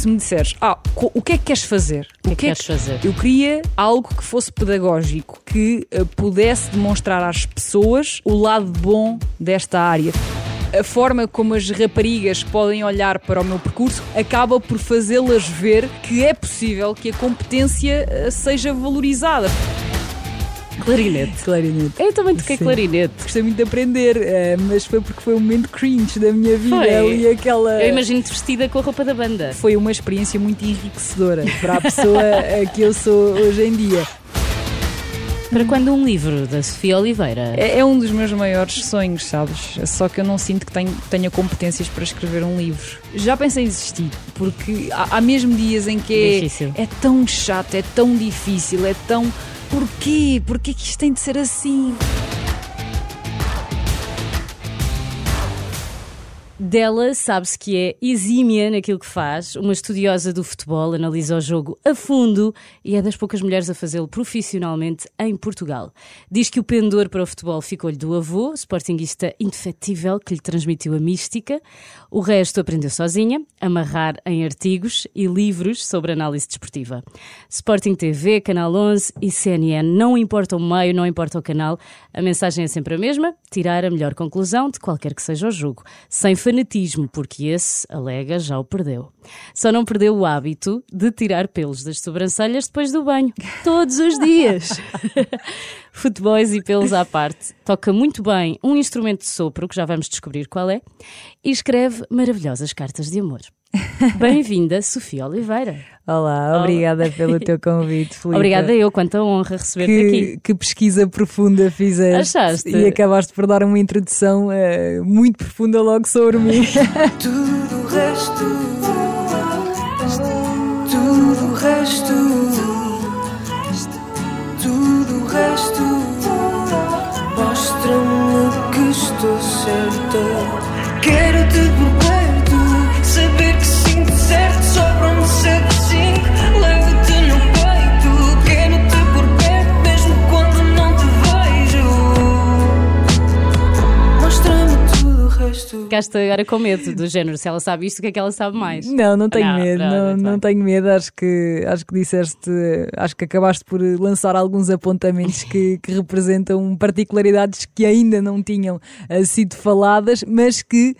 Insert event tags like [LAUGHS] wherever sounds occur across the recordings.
se me disseres, ah, o que é que queres fazer? O que, é que queres fazer? Eu queria algo que fosse pedagógico, que uh, pudesse demonstrar às pessoas o lado bom desta área a forma como as raparigas podem olhar para o meu percurso acaba por fazê-las ver que é possível que a competência eh, seja valorizada. Clarinete. Clarinete. Eu também toquei Sim. clarinete. Gostei muito de aprender, eh, mas foi porque foi um momento cringe da minha vida. Foi. Ali aquela... Eu imagino-te vestida com a roupa da banda. Foi uma experiência muito enriquecedora para a pessoa que eu sou hoje em dia. Para quando um livro da Sofia Oliveira? É, é, um dos meus maiores sonhos, sabes? Só que eu não sinto que tenho, tenha competências para escrever um livro. Já pensei em desistir, porque há, há mesmo dias em que é, é tão chato, é tão difícil, é tão. Porquê? Porquê que isto tem de ser assim? Dela sabe-se que é exímia naquilo que faz, uma estudiosa do futebol, analisa o jogo a fundo e é das poucas mulheres a fazê-lo profissionalmente em Portugal. Diz que o pendor para o futebol ficou-lhe do avô, sportinguista indefetível que lhe transmitiu a mística. O resto aprendeu sozinha, amarrar em artigos e livros sobre análise desportiva. Sporting TV, Canal 11 e CNN, não importa o meio, não importa o canal, a mensagem é sempre a mesma, tirar a melhor conclusão de qualquer que seja o jogo, sem porque esse, alega, já o perdeu. Só não perdeu o hábito de tirar pelos das sobrancelhas depois do banho, todos os dias. [LAUGHS] Futebóis e pelos à parte, toca muito bem um instrumento de sopro, que já vamos descobrir qual é, e escreve maravilhosas cartas de amor. [LAUGHS] Bem-vinda, Sofia Oliveira. Olá, obrigada Olá. pelo teu [LAUGHS] convite, Filipe. Obrigada eu, quanta honra receber-te aqui. Que pesquisa profunda fizeste. Achaste? E acabaste por dar uma introdução uh, muito profunda logo sobre mim. [LAUGHS] Tudo o resto, tudo o resto, tudo o resto, mostra-me que estou certa. Quero-te tudo o resto. Ficaste agora com medo do género, se ela sabe isto, o que é que ela sabe mais? Não, não tenho não, medo, não, não, não, tenho medo. Acho que, acho que disseste, acho que acabaste por lançar alguns apontamentos que, que representam particularidades que ainda não tinham uh, sido faladas, mas que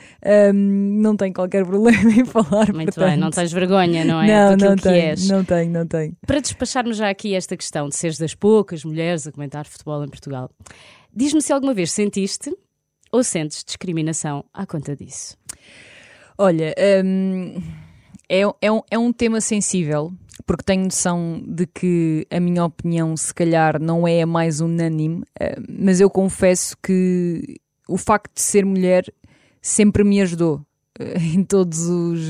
um, não tenho qualquer problema em falar. Muito portanto... bem, não tens vergonha, não é? Não, não tenho, és. não tenho, não tenho. Para despacharmos já aqui esta questão de seres das poucas mulheres a comentar futebol em Portugal, diz-me se alguma vez sentiste ou sentes discriminação à conta disso? Olha, hum, é, é, um, é um tema sensível, porque tenho noção de que a minha opinião, se calhar, não é a mais unânime, hum, mas eu confesso que o facto de ser mulher sempre me ajudou. [LAUGHS] em todos os,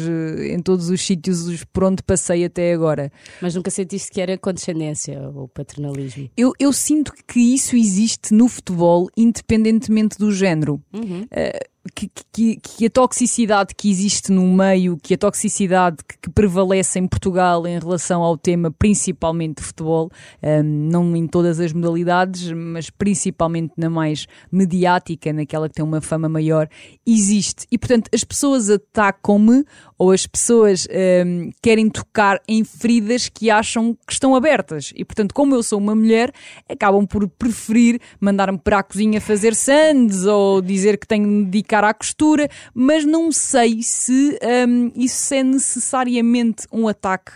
em todos os sítios por onde passei até agora. Mas nunca sentiste que era condescendência ou paternalismo? Eu, eu sinto que isso existe no futebol, independentemente do género. Uhum. Uh, que, que, que, a toxicidade que existe no meio, que a toxicidade que, que, prevalece em Portugal em relação ao tema, principalmente de futebol, um, não em todas as modalidades, mas principalmente na mais mediática, naquela que tem uma fama maior, existe. E portanto, as pessoas atacam-me ou as pessoas um, querem tocar em feridas que acham que estão abertas. E portanto, como eu sou uma mulher, acabam por preferir mandar-me para a cozinha fazer sandes ou dizer que tenho de dedicar à costura, mas não sei se um, isso é necessariamente um ataque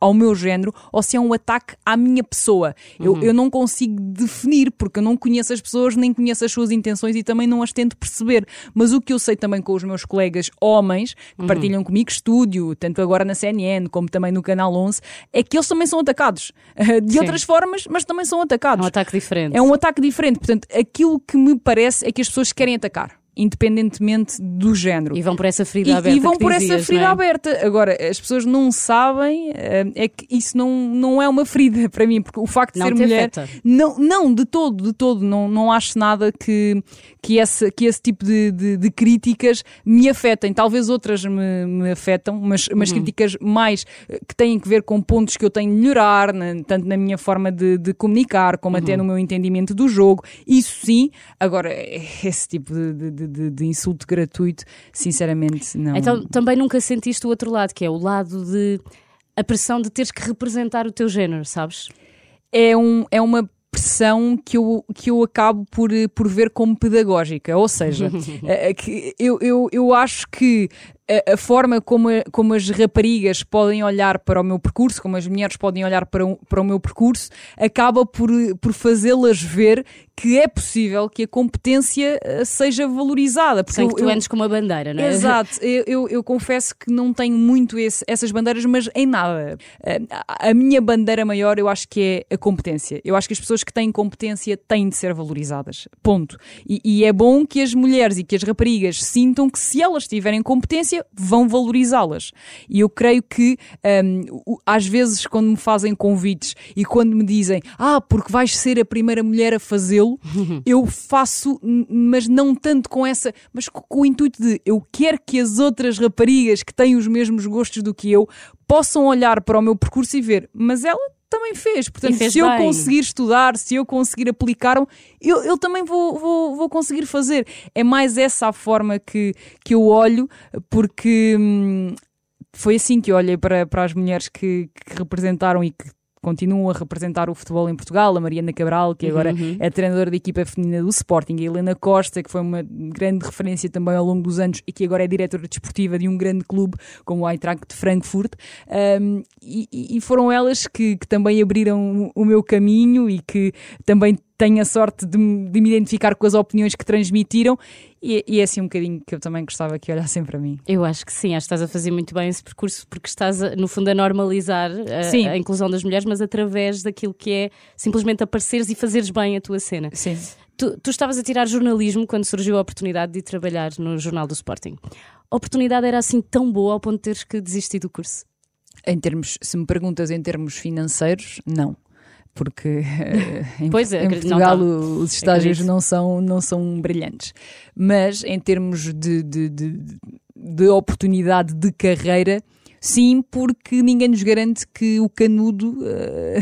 ao meu género ou se é um ataque à minha pessoa. Eu, uhum. eu não consigo definir porque eu não conheço as pessoas, nem conheço as suas intenções e também não as tento perceber. Mas o que eu sei também com os meus colegas homens que uhum. partilham comigo estúdio, tanto agora na CNN como também no Canal 11, é que eles também são atacados. [LAUGHS] De Sim. outras formas, mas também são atacados. É um ataque diferente. É um ataque diferente. Portanto, aquilo que me parece é que as pessoas querem atacar independentemente do género. E vão por essa ferida aberta. E vão por dizias, essa ferida é? aberta. Agora, as pessoas não sabem, eh, é que isso não, não é uma ferida [LAUGHS] para mim, porque o facto de não ser mulher. Afeta. Não, não, de todo, de todo. Não, não acho nada que, que, esse, que esse tipo de, de, de críticas me afetem. Talvez outras me, me afetam, mas, mas uhum. críticas mais eh, que têm que ver com pontos que eu tenho de melhorar, na, tanto na minha forma de, de comunicar, como uhum. até no meu entendimento do jogo. Isso sim. Agora, esse tipo de, de de, de insulto gratuito, sinceramente, não. Então também nunca sentiste o outro lado, que é o lado de a pressão de teres que representar o teu género, sabes? é, um, é uma pressão que eu, que eu acabo por, por ver como pedagógica. Ou seja, [LAUGHS] eh, que eu, eu, eu acho que a, a forma como, a- como as raparigas podem olhar para o meu percurso, como as mulheres podem olhar para, o- para o meu percurso, acaba por, por fazê-las ver que é possível que a competência eh, seja valorizada. Porque Sem eu- que tu eu- andes com uma bandeira, não é? Exato, eu, eu, eu confesso que não tenho muito esse- essas bandeiras, mas em nada. Eh, A, a minha bandeira maior eu acho que é a competência. Eu acho que as pessoas que têm competência têm de ser valorizadas. Ponto. E, e é bom que as mulheres e que as raparigas sintam que se elas tiverem competência, vão valorizá-las. E eu creio que o- às vezes quando me fazem convites e quando me dizem ah, porque vais ser a primeira mulher a fazê-lo, [LAUGHS] eu faço, mas não tanto com essa, mas co- com, o intuito de eu quero que as outras raparigas que têm os mesmos gostos do que eu possam olhar para o meu percurso e ver, mas ela também fez. Portanto, fez se eu bem. conseguir estudar, se eu conseguir aplicar, eu, eu também vou, vou, vou conseguir fazer. É mais essa a forma que, que eu olho, porque hum, foi assim que eu olhei para, para as mulheres que, que representaram e que continuam a representar o futebol em Portugal, a Mariana Cabral, que agora é treinadora da equipa feminina do Sporting, a Helena Costa, que foi uma grande referência também ao longo dos anos e que agora é diretora desportiva de um grande clube como o Eintracht de Frankfurt, Um, e, e foram elas que, que também abriram o meu caminho e que também tenho a sorte de, me- de me identificar com as opiniões que transmitiram e, e é assim um bocadinho que eu também gostava que olhassem para mim. Eu acho que sim, acho que estás a fazer muito bem esse percurso porque estás, a- no fundo, a normalizar a, Sim. a inclusão das mulheres, mas através daquilo que é simplesmente apareceres e fazeres bem a tua cena. Sim. Tu, tu estavas a tirar jornalismo quando surgiu a oportunidade de ir trabalhar no Jornal do Sporting. A oportunidade era assim tão boa ao ponto de teres que desistir do curso? Em termos, se me perguntas em termos financeiros, não. Porque [LAUGHS] em, Pois é, em Portugal os estágios Acredito. não são, não são brilhantes. Mas em termos de, de, de, de oportunidade de carreira, sim, porque ninguém nos garante que o canudo eh,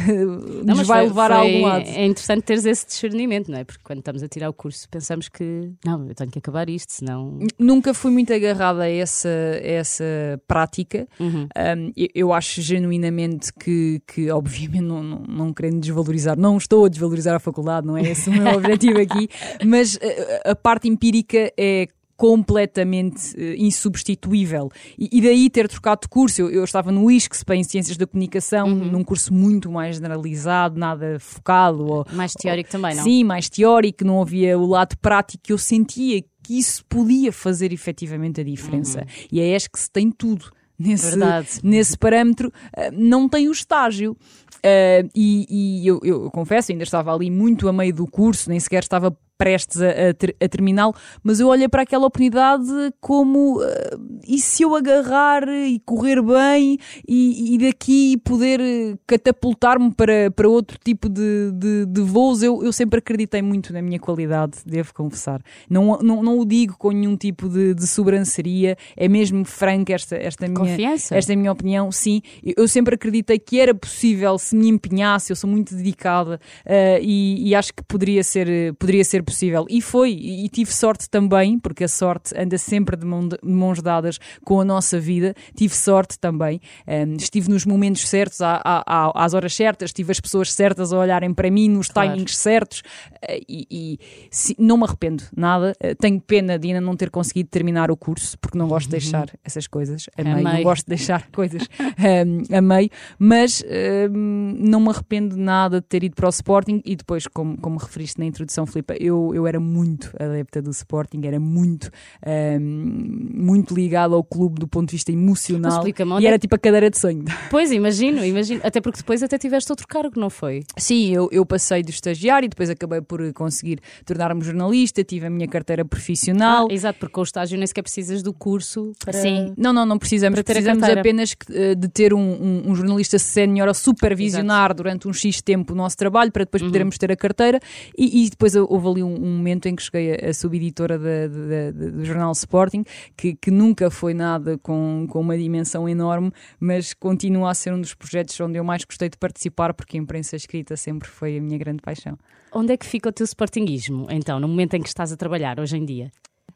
Não, nos vai foi- levar a foi- algum lado. É interessante teres esse discernimento, não é? Porque quando estamos a tirar o curso pensamos que não, eu tenho que acabar isto, senão. Nunca fui muito agarrada a essa, a essa prática. Uhum. Um, eu, eu acho genuinamente que, que obviamente, não, não, não querendo desvalorizar, não estou a desvalorizar a faculdade, não é esse o meu [LAUGHS] objetivo aqui, mas uh, a parte empírica é completamente eh, insubstituível. E, e daí ter trocado de curso. Eu, eu estava no ISCSP em Ciências da Comunicação, num curso muito mais generalizado, nada focado. Ou, Mais teórico também, não? Sim, mais teórico, não havia o lado prático que eu sentia que isso podia fazer efetivamente a diferença. E é que se tem tudo. Nesse, Verdade. nesse parâmetro, ah, não tem o estágio. Ah, e e eu, eu confesso, ainda estava ali muito a meio do curso, nem sequer estava prestes a, a ter- a terminá-lo, mas eu olhei para aquela oportunidade como ah, e se eu agarrar e correr bem e, e daqui poder eh, catapultar-me para, para outro tipo de, de, de voos, eu, eu sempre acreditei muito na minha qualidade, devo confessar. Não, não, não o digo com nenhum tipo de, de sobranceria, é mesmo franca esta, esta minha Confiança. esta é minha opinião, sim. Eu sempre acreditei que era possível se me empenhasse, eu sou muito dedicada eh, e, e acho que poderia ser, eh, poderia ser possível. E foi, e, tive sorte também, porque a sorte anda sempre de, mão de- de mãos dadas com a nossa vida. Tive sorte também. Um, estive nos momentos certos, à- à- às horas certas, tive as pessoas certas a olharem para mim nos Claro. timings certos eh, e, e se- não me arrependo nada. Eh, tenho pena de ainda não ter conseguido terminar o curso, porque não gosto de deixar essas coisas a meio. Não gosto de deixar [LAUGHS] coisas um, a meio, mas um, não me arrependo nada de ter ido para o Sporting e depois, como, como referiste na introdução, Filipe, eu, eu era muito adepta do Sporting, era muito, um, muito ligado ao clube do ponto de vista emocional e é era que- tipo a cadeira de sonho. [LAUGHS] Pois, imagino, imagino. Até porque depois até tiveste outro cargo, não foi? Sim, eu, eu passei do estagiário, depois acabei por conseguir tornar-me jornalista, tive a minha carteira profissional. Ah, exato, porque com o estágio nem sequer precisas do curso para. Sim, não, não, não precisamos. Precisamos apenas eh, de ter um, um- um jornalista sénior a supervisionar durante um X tempo o nosso trabalho para Uhum. depois podermos ter a carteira. E, e depois houve ali um, momento em que cheguei a, a subeditora do jornal Sporting, que, que nunca foi nada com, com uma dimensão enorme, mas continua a ser um dos projetos onde eu mais gostei de participar, porque a imprensa escrita sempre foi a minha grande paixão. Onde é que fica o teu sportinguismo, então, no momento em que estás a trabalhar, hoje em dia?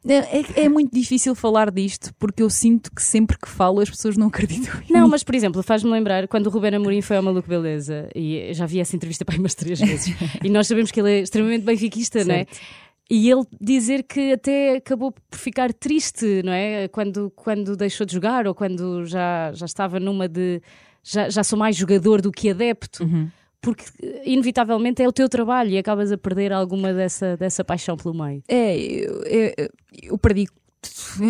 É, é- é muito difícil falar disto porque eu sinto que sempre que falo as pessoas não acreditam. Não, mas por exemplo, faz-me lembrar quando o Ruben Amorim foi ao Maluco Beleza, e eu já vi essa entrevista para aí umas três vezes, [LAUGHS] e nós sabemos que ele é extremamente benfiquista, não é? E ele dizer que até acabou por ficar triste, não é? Quando, quando deixou de jogar ou quando já, já estava numa de. Já, já sou mais jogador do que adepto. Porque, inevitavelmente, é o teu trabalho e acabas a perder alguma dessa, dessa paixão pelo meio. É, eu, eu- eu perdi.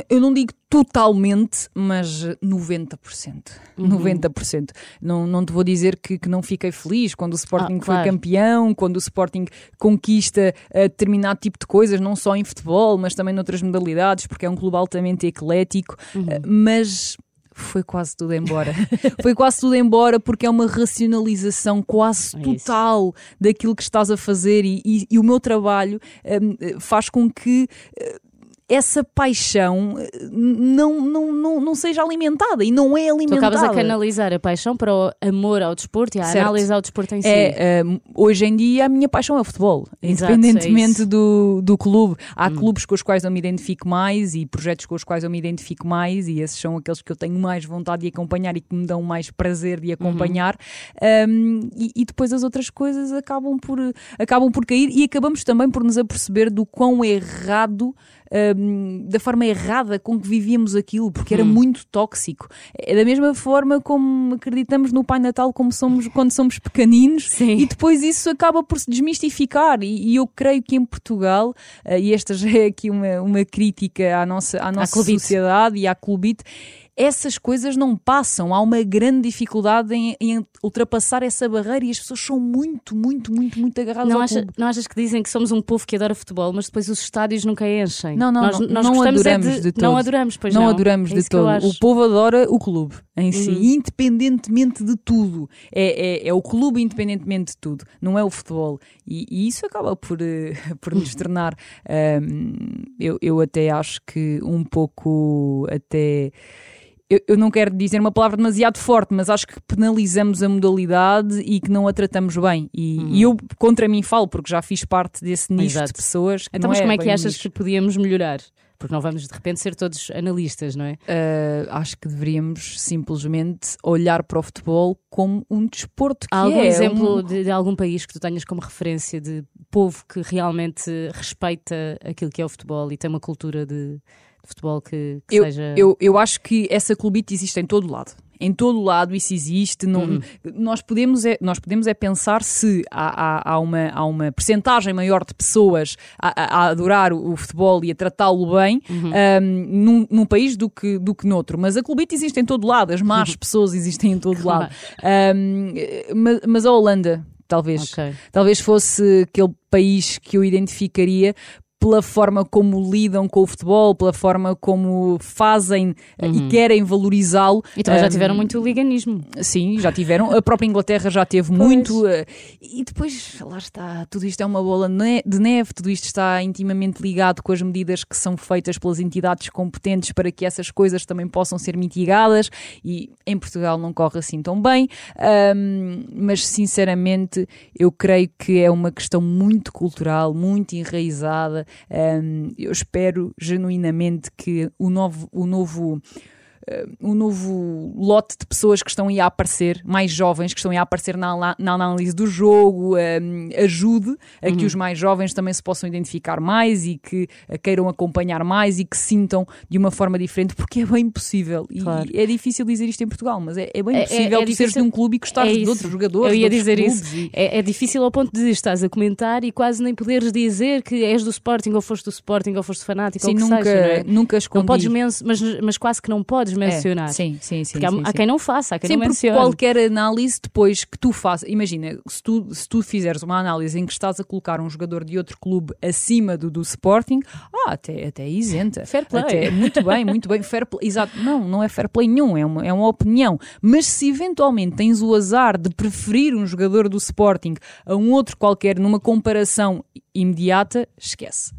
Eu não digo totalmente, mas 90%. Uhum. 90%. Não, não te vou dizer que, que não fiquei feliz quando o Sporting Ah, foi claro. campeão, quando o Sporting conquista eh, determinado tipo de coisas, não só em futebol, mas também noutras modalidades, porque é um clube altamente eclético. Uhum. Eh, mas foi quase tudo embora. [LAUGHS] foi quase tudo embora porque é uma racionalização quase É total daquilo que estás a fazer e, e- e o meu trabalho hum, faz com que eh, essa paixão eh, não, não, não, não seja alimentada e não é Tu alimentada. acabas a canalizar a paixão para o amor ao desporto e a Certo. análise ao desporto em si. É, hoje em dia a minha paixão é o futebol, Exato, independentemente é do, do clube. Há Hum. clubes com os quais eu me identifico mais e projetos com os quais eu me identifico mais, e esses são aqueles que eu tenho mais vontade de acompanhar e que me dão mais prazer de acompanhar. Uhum. Um, e, e depois as outras coisas acabam por, acabam por cair e acabamos também por nos aperceber do quão errado. Um, da forma errada com que vivíamos aquilo, porque Hum. era muito tóxico. É da mesma forma como acreditamos no Pai Natal como somos quando somos pequeninos Sim. e depois isso acaba por se desmistificar. E, e eu creio que em Portugal, eh, e esta já é aqui uma, uma crítica à nossa, à nossa Clubite. sociedade e à clubite, essas coisas não passam. Há uma grande dificuldade em, em ultrapassar essa barreira e as pessoas são muito, muito, muito, muito agarradas Não, ao acha- clube. não achas que dizem que somos um povo que adora futebol, mas depois os estádios nunca enchem? Não, não, nós, não, nós não gostamos é adoramos de todo. Não adoramos, pois não, não. adoramos É de todo. O povo adora o clube em si, Uhum. independentemente de tudo. É, é, é o clube independentemente de tudo, não é o futebol. E, e isso acaba por, eh, [LAUGHS] por nos tornar. ahm, eu, eu até acho que um pouco até. Eu, eu não quero dizer uma palavra demasiado forte, mas acho que penalizamos a modalidade e que não a tratamos bem. E, e eu contra mim falo, porque já fiz parte desse nicho. Exato. de pessoas. Que Então, mas como é que achas nicho. que podíamos melhorar? Porque não vamos de repente ser todos analistas, não é? Uh, acho que deveríamos simplesmente olhar para o futebol como um desporto que Há algum é exemplo um- de, de algum país que tu tenhas como referência de povo que realmente respeita aquilo que é o futebol e tem uma cultura de, de futebol que, que eu, seja. eu, eu acho que essa clubite existe em todo lado. Em todo lado isso existe. Não, Uhum. nós, podemos é, nós podemos é pensar se há, há, há uma, há uma percentagem maior de pessoas a, a- adorar o, o futebol e a tratá-lo bem Uhum. ahm, num, num país do que, do que noutro. Mas a clubite existe em todo lado, as más [LAUGHS] pessoas existem em todo lado. Ahm, mas, mas a Holanda, talvez. Ok. Talvez fosse aquele país que eu identificaria pela forma como lidam com o futebol, pela forma como fazem eh, e querem valorizá-lo. E também já Ahm, tiveram muito liganismo. Sim, já tiveram. A própria Inglaterra já teve muito. eh, E depois, lá está, tudo isto é uma bola de neve, tudo isto está intimamente ligado com as medidas que são feitas pelas entidades competentes para que essas coisas também possam ser mitigadas. E em Portugal não corre assim tão bem. Ahm, mas, sinceramente, eu creio que é uma questão muito cultural, muito enraizada. Ahm, eu espero genuinamente que o novo. O novo um novo lote de pessoas que estão aí a aparecer, mais jovens, que estão aí a aparecer na, na análise do jogo, um, ajude a que os mais jovens também se possam identificar mais e que uh, queiram acompanhar mais e que sintam de uma forma diferente, porque é bem possível. E Claro. é difícil dizer isto em Portugal, mas é, é bem É- é- possível é tu seres de um clube e gostares É de outros jogadores. Eu ia dizer isso. e- É, é difícil ao ponto de estás a comentar e quase nem poderes dizer que és do Sporting ou foste do Sporting ou foste fanático Sim, ou que nunca, seja, não é? nunca escondi. Não podes mas, mas quase que não podes É, mencionar. sim, sim, sim. Porque há, sim, há quem não faça, há quem Sim, não mencione. qualquer análise depois que tu faças, imagina, se tu, se tu fizeres uma análise em que estás a colocar um jogador de outro clube acima do do Sporting, ah, até, até é isenta. Fair play. Até, muito bem, muito bem, fair play. Exato, não, não é fair play nenhum, é uma, é uma opinião. Mas se eventualmente tens o azar de preferir um jogador do Sporting a um outro qualquer numa comparação imediata, esquece.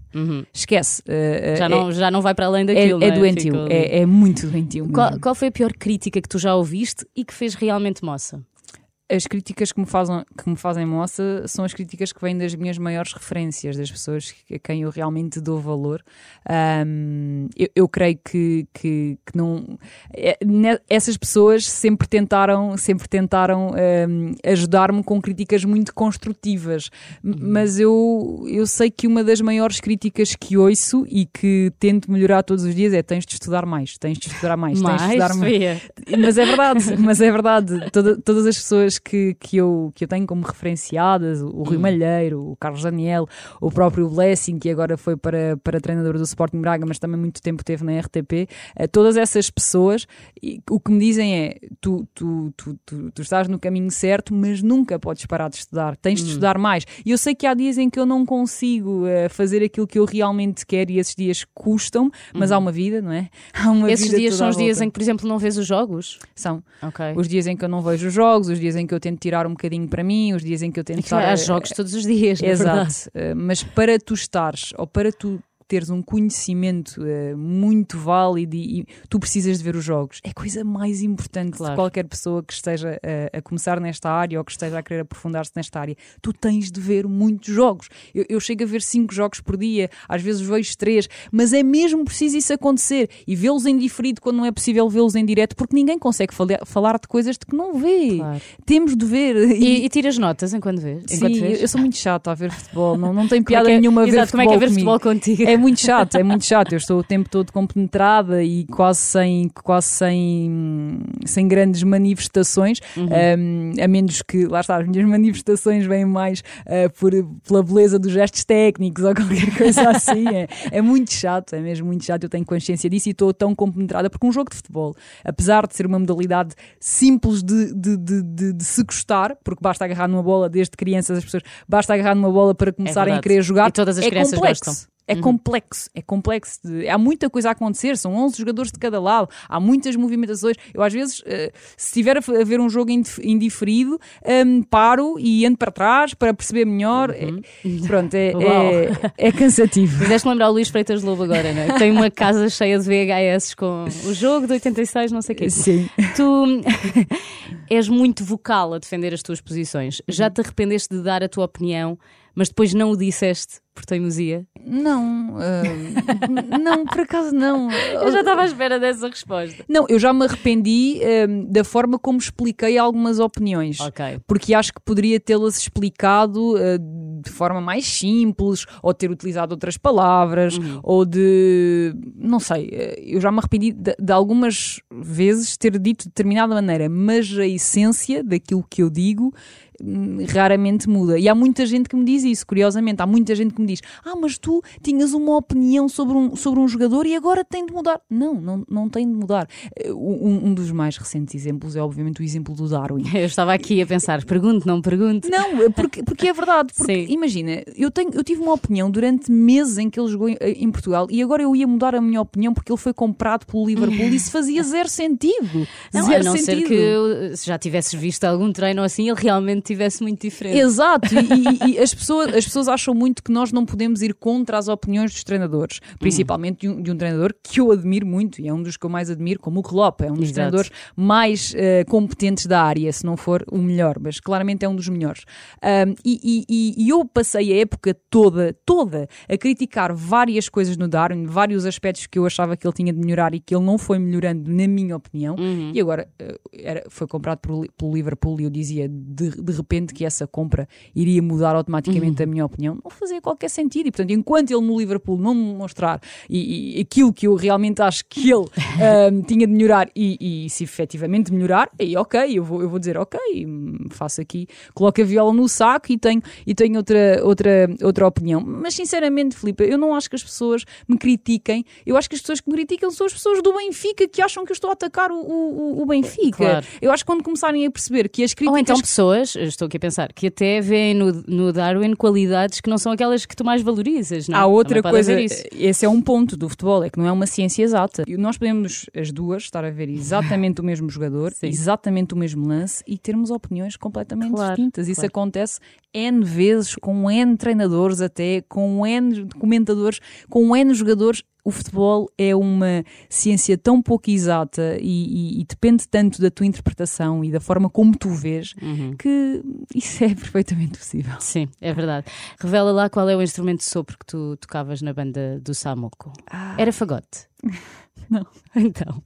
Esquece. Uh, Já é- não, já não vai para além é, daquilo. é não é? doentio, é, é muito doentio. Qual, qual foi a pior crítica que tu já ouviste e que fez realmente moça? As críticas que me, fazem, que me fazem moça são as críticas que vêm das minhas maiores referências, das pessoas a quem eu realmente dou valor. Um, eu, eu, creio que, que, que não. É, essas pessoas sempre tentaram, sempre tentaram um, ajudar-me com críticas muito construtivas, uhum. mas eu, eu sei que uma das maiores críticas que ouço e que tento melhorar todos os dias é tens de estudar mais, tens de estudar mais, mais tens de estudar mais. Mas é verdade, mas é verdade. Toda, todas as pessoas que, que, eu, que eu tenho como referenciadas, o Rui hum. Malheiro, o Carlos Daniel, o próprio Blessing, que agora foi para, para treinador do Sporting Braga, mas também muito tempo teve na RTP, eh, todas essas pessoas, o que me dizem é: tu, tu, tu, tu, estás no caminho certo, mas nunca podes parar de estudar, tens de hum. estudar mais. E eu sei que há dias em que eu não consigo uh, fazer aquilo que eu realmente quero e esses dias custam, mas há uhum. uma vida, não é? Há uma esses dias são os dias em que, por exemplo, não vês os jogos? São. Os dias em que eu não vejo os jogos, os dias em que eu tento tirar um bocadinho para mim, os dias em que eu tento estar. Há jogos todos os dias, Exato. Uh, mas para tu estares, ou para tu teres um conhecimento uh, muito válido e, e, tu precisas de ver os jogos. É a coisa mais importante claro. de qualquer pessoa que esteja uh, a começar nesta área ou que esteja a querer aprofundar-se nesta área. Tu tens de ver muitos jogos. Eu, eu, chego a ver cinco jogos por dia, às vezes vejo três, mas é mesmo preciso isso acontecer e vê-los em diferido quando não é possível vê-los em direto, porque ninguém consegue falar de coisas de que não vê. Claro. Temos de ver. E, e, tiras notas enquanto vês? Sim, vês? eu sou muito chata a ver futebol, não, não tem piada é, nenhuma a ver exato, futebol. Como é que é ver futebol contigo? É muito chato, é muito chato. Eu estou o tempo todo compenetrada e quase sem, quase sem, sem grandes manifestações, uhum. um, a menos que, lá está, as minhas manifestações vêm mais uh, por, pela beleza dos gestos técnicos ou qualquer coisa assim. É, é muito chato, é mesmo muito chato. Eu tenho consciência disso e estou tão compenetrada porque um jogo de futebol, apesar de ser uma modalidade simples de, de, de, de, de se gostar, porque basta agarrar numa bola desde crianças, as pessoas basta agarrar numa bola para começarem é a querer jogar. E todas as é crianças complexo. gostam. É uhum. complexo, é complexo. De, há muita coisa a acontecer, são 11 jogadores de cada lado, há muitas movimentações. Eu, às vezes, uh, se estiver a, ver um jogo indiferido, um, paro e ando para trás para perceber melhor. Uhum. É, pronto, é, [LAUGHS] é, é, cansativo. [LAUGHS] Fizeste-me lembrar o Luís Freitas Lobo agora, não é? Tem uma casa cheia de VHS com o jogo de 86, não sei o quê. Sim. Tu [LAUGHS] és muito vocal a defender as tuas posições. Já te arrependeste de dar a tua opinião, mas depois não o disseste por teimosia? Não, uh, [LAUGHS] não, por acaso não. Eu já estava à espera dessa resposta. Não, eu já me arrependi uh, da forma como expliquei algumas opiniões. Ok. Porque acho que poderia tê-las explicado uh, de forma mais simples, ou ter utilizado outras palavras, uhum. ou de. Não sei, eu já me arrependi de, de algumas vezes ter dito de determinada maneira, mas a essência daquilo que eu digo raramente muda. E há muita gente que me diz isso, curiosamente. Há muita gente que me diz: Ah, mas tu tinhas uma opinião sobre um, sobre um jogador e agora tem de mudar. Não, não, não tem de mudar. Eh, um, um dos mais recentes exemplos é, obviamente, o exemplo do Darwin. [LAUGHS] Eu estava aqui a pensar: pergunto, não pergunto. Não, eh, porque, porque é verdade. Porque, imagina, eu, tenho, eu tive uma opinião durante meses em que ele jogou em, em, Portugal e agora eu ia mudar a minha opinião porque ele foi comprado pelo Liverpool e isso fazia [LAUGHS] zero sentido. Não, zero a não sentido. ser que se já tivesses visto algum treino assim, ele realmente tivesse muito diferente. Exato, e, e, e as, pessoas, as pessoas acham muito que nós não podemos ir contra as opiniões dos treinadores, principalmente de, um, de, um, treinador que eu admiro muito e é um dos que eu mais admiro, como o Klopp, é um dos Exato. treinadores mais uh, competentes da área, se não for o melhor, mas claramente é um dos melhores. Um, e, e, eu passei a época toda, toda, a criticar várias coisas no Darwin, vários aspectos que eu achava que ele tinha de melhorar e que ele não foi melhorando, na minha opinião, uhum. e agora uh, era, foi comprado pelo Liverpool e eu dizia de, de repente que essa compra iria mudar automaticamente uhum. a minha opinião. Não fazia qualquer sentido. E, portanto, enquanto ele no Liverpool não me mostrar e, e aquilo que eu realmente acho que ele [LAUGHS] um, tinha de melhorar e, e, se efetivamente melhorar, aí ok, eu vou, eu vou dizer ok, faço aqui, coloco a viola no saco e tenho, e tenho outra, outra, outra opinião. Mas sinceramente, Filipe, eu não acho que as pessoas me critiquem. Eu acho que as pessoas que me criticam são as pessoas do Benfica que acham que eu estou a atacar o, o, o Benfica. Claro. Eu acho que quando começarem a perceber que as críticas. Ou então pessoas, estou aqui a pensar, que até veem no, no Darwin qualidades que não são aquelas que tu mais valorizas. Não? É? Há outra coisa, esse é um ponto do futebol, é que não é uma ciência exata. E nós podemos, as duas, estar a ver exatamente o mesmo jogador, [LAUGHS] Sim. exatamente o mesmo lance e termos opiniões completamente claro, distintas. Isso claro. acontece N vezes, com N treinadores até, com N comentadores, com N jogadores o futebol é uma ciência tão pouco exata e, e- e depende tanto da tua interpretação e da forma como tu vês Uhum. que isso é [LAUGHS] perfeitamente possível. Sim, é verdade. Revela lá qual é o instrumento de sopro que tu tocavas na banda do Samuco. Era fagote? [LAUGHS] Não. [LAUGHS] Então,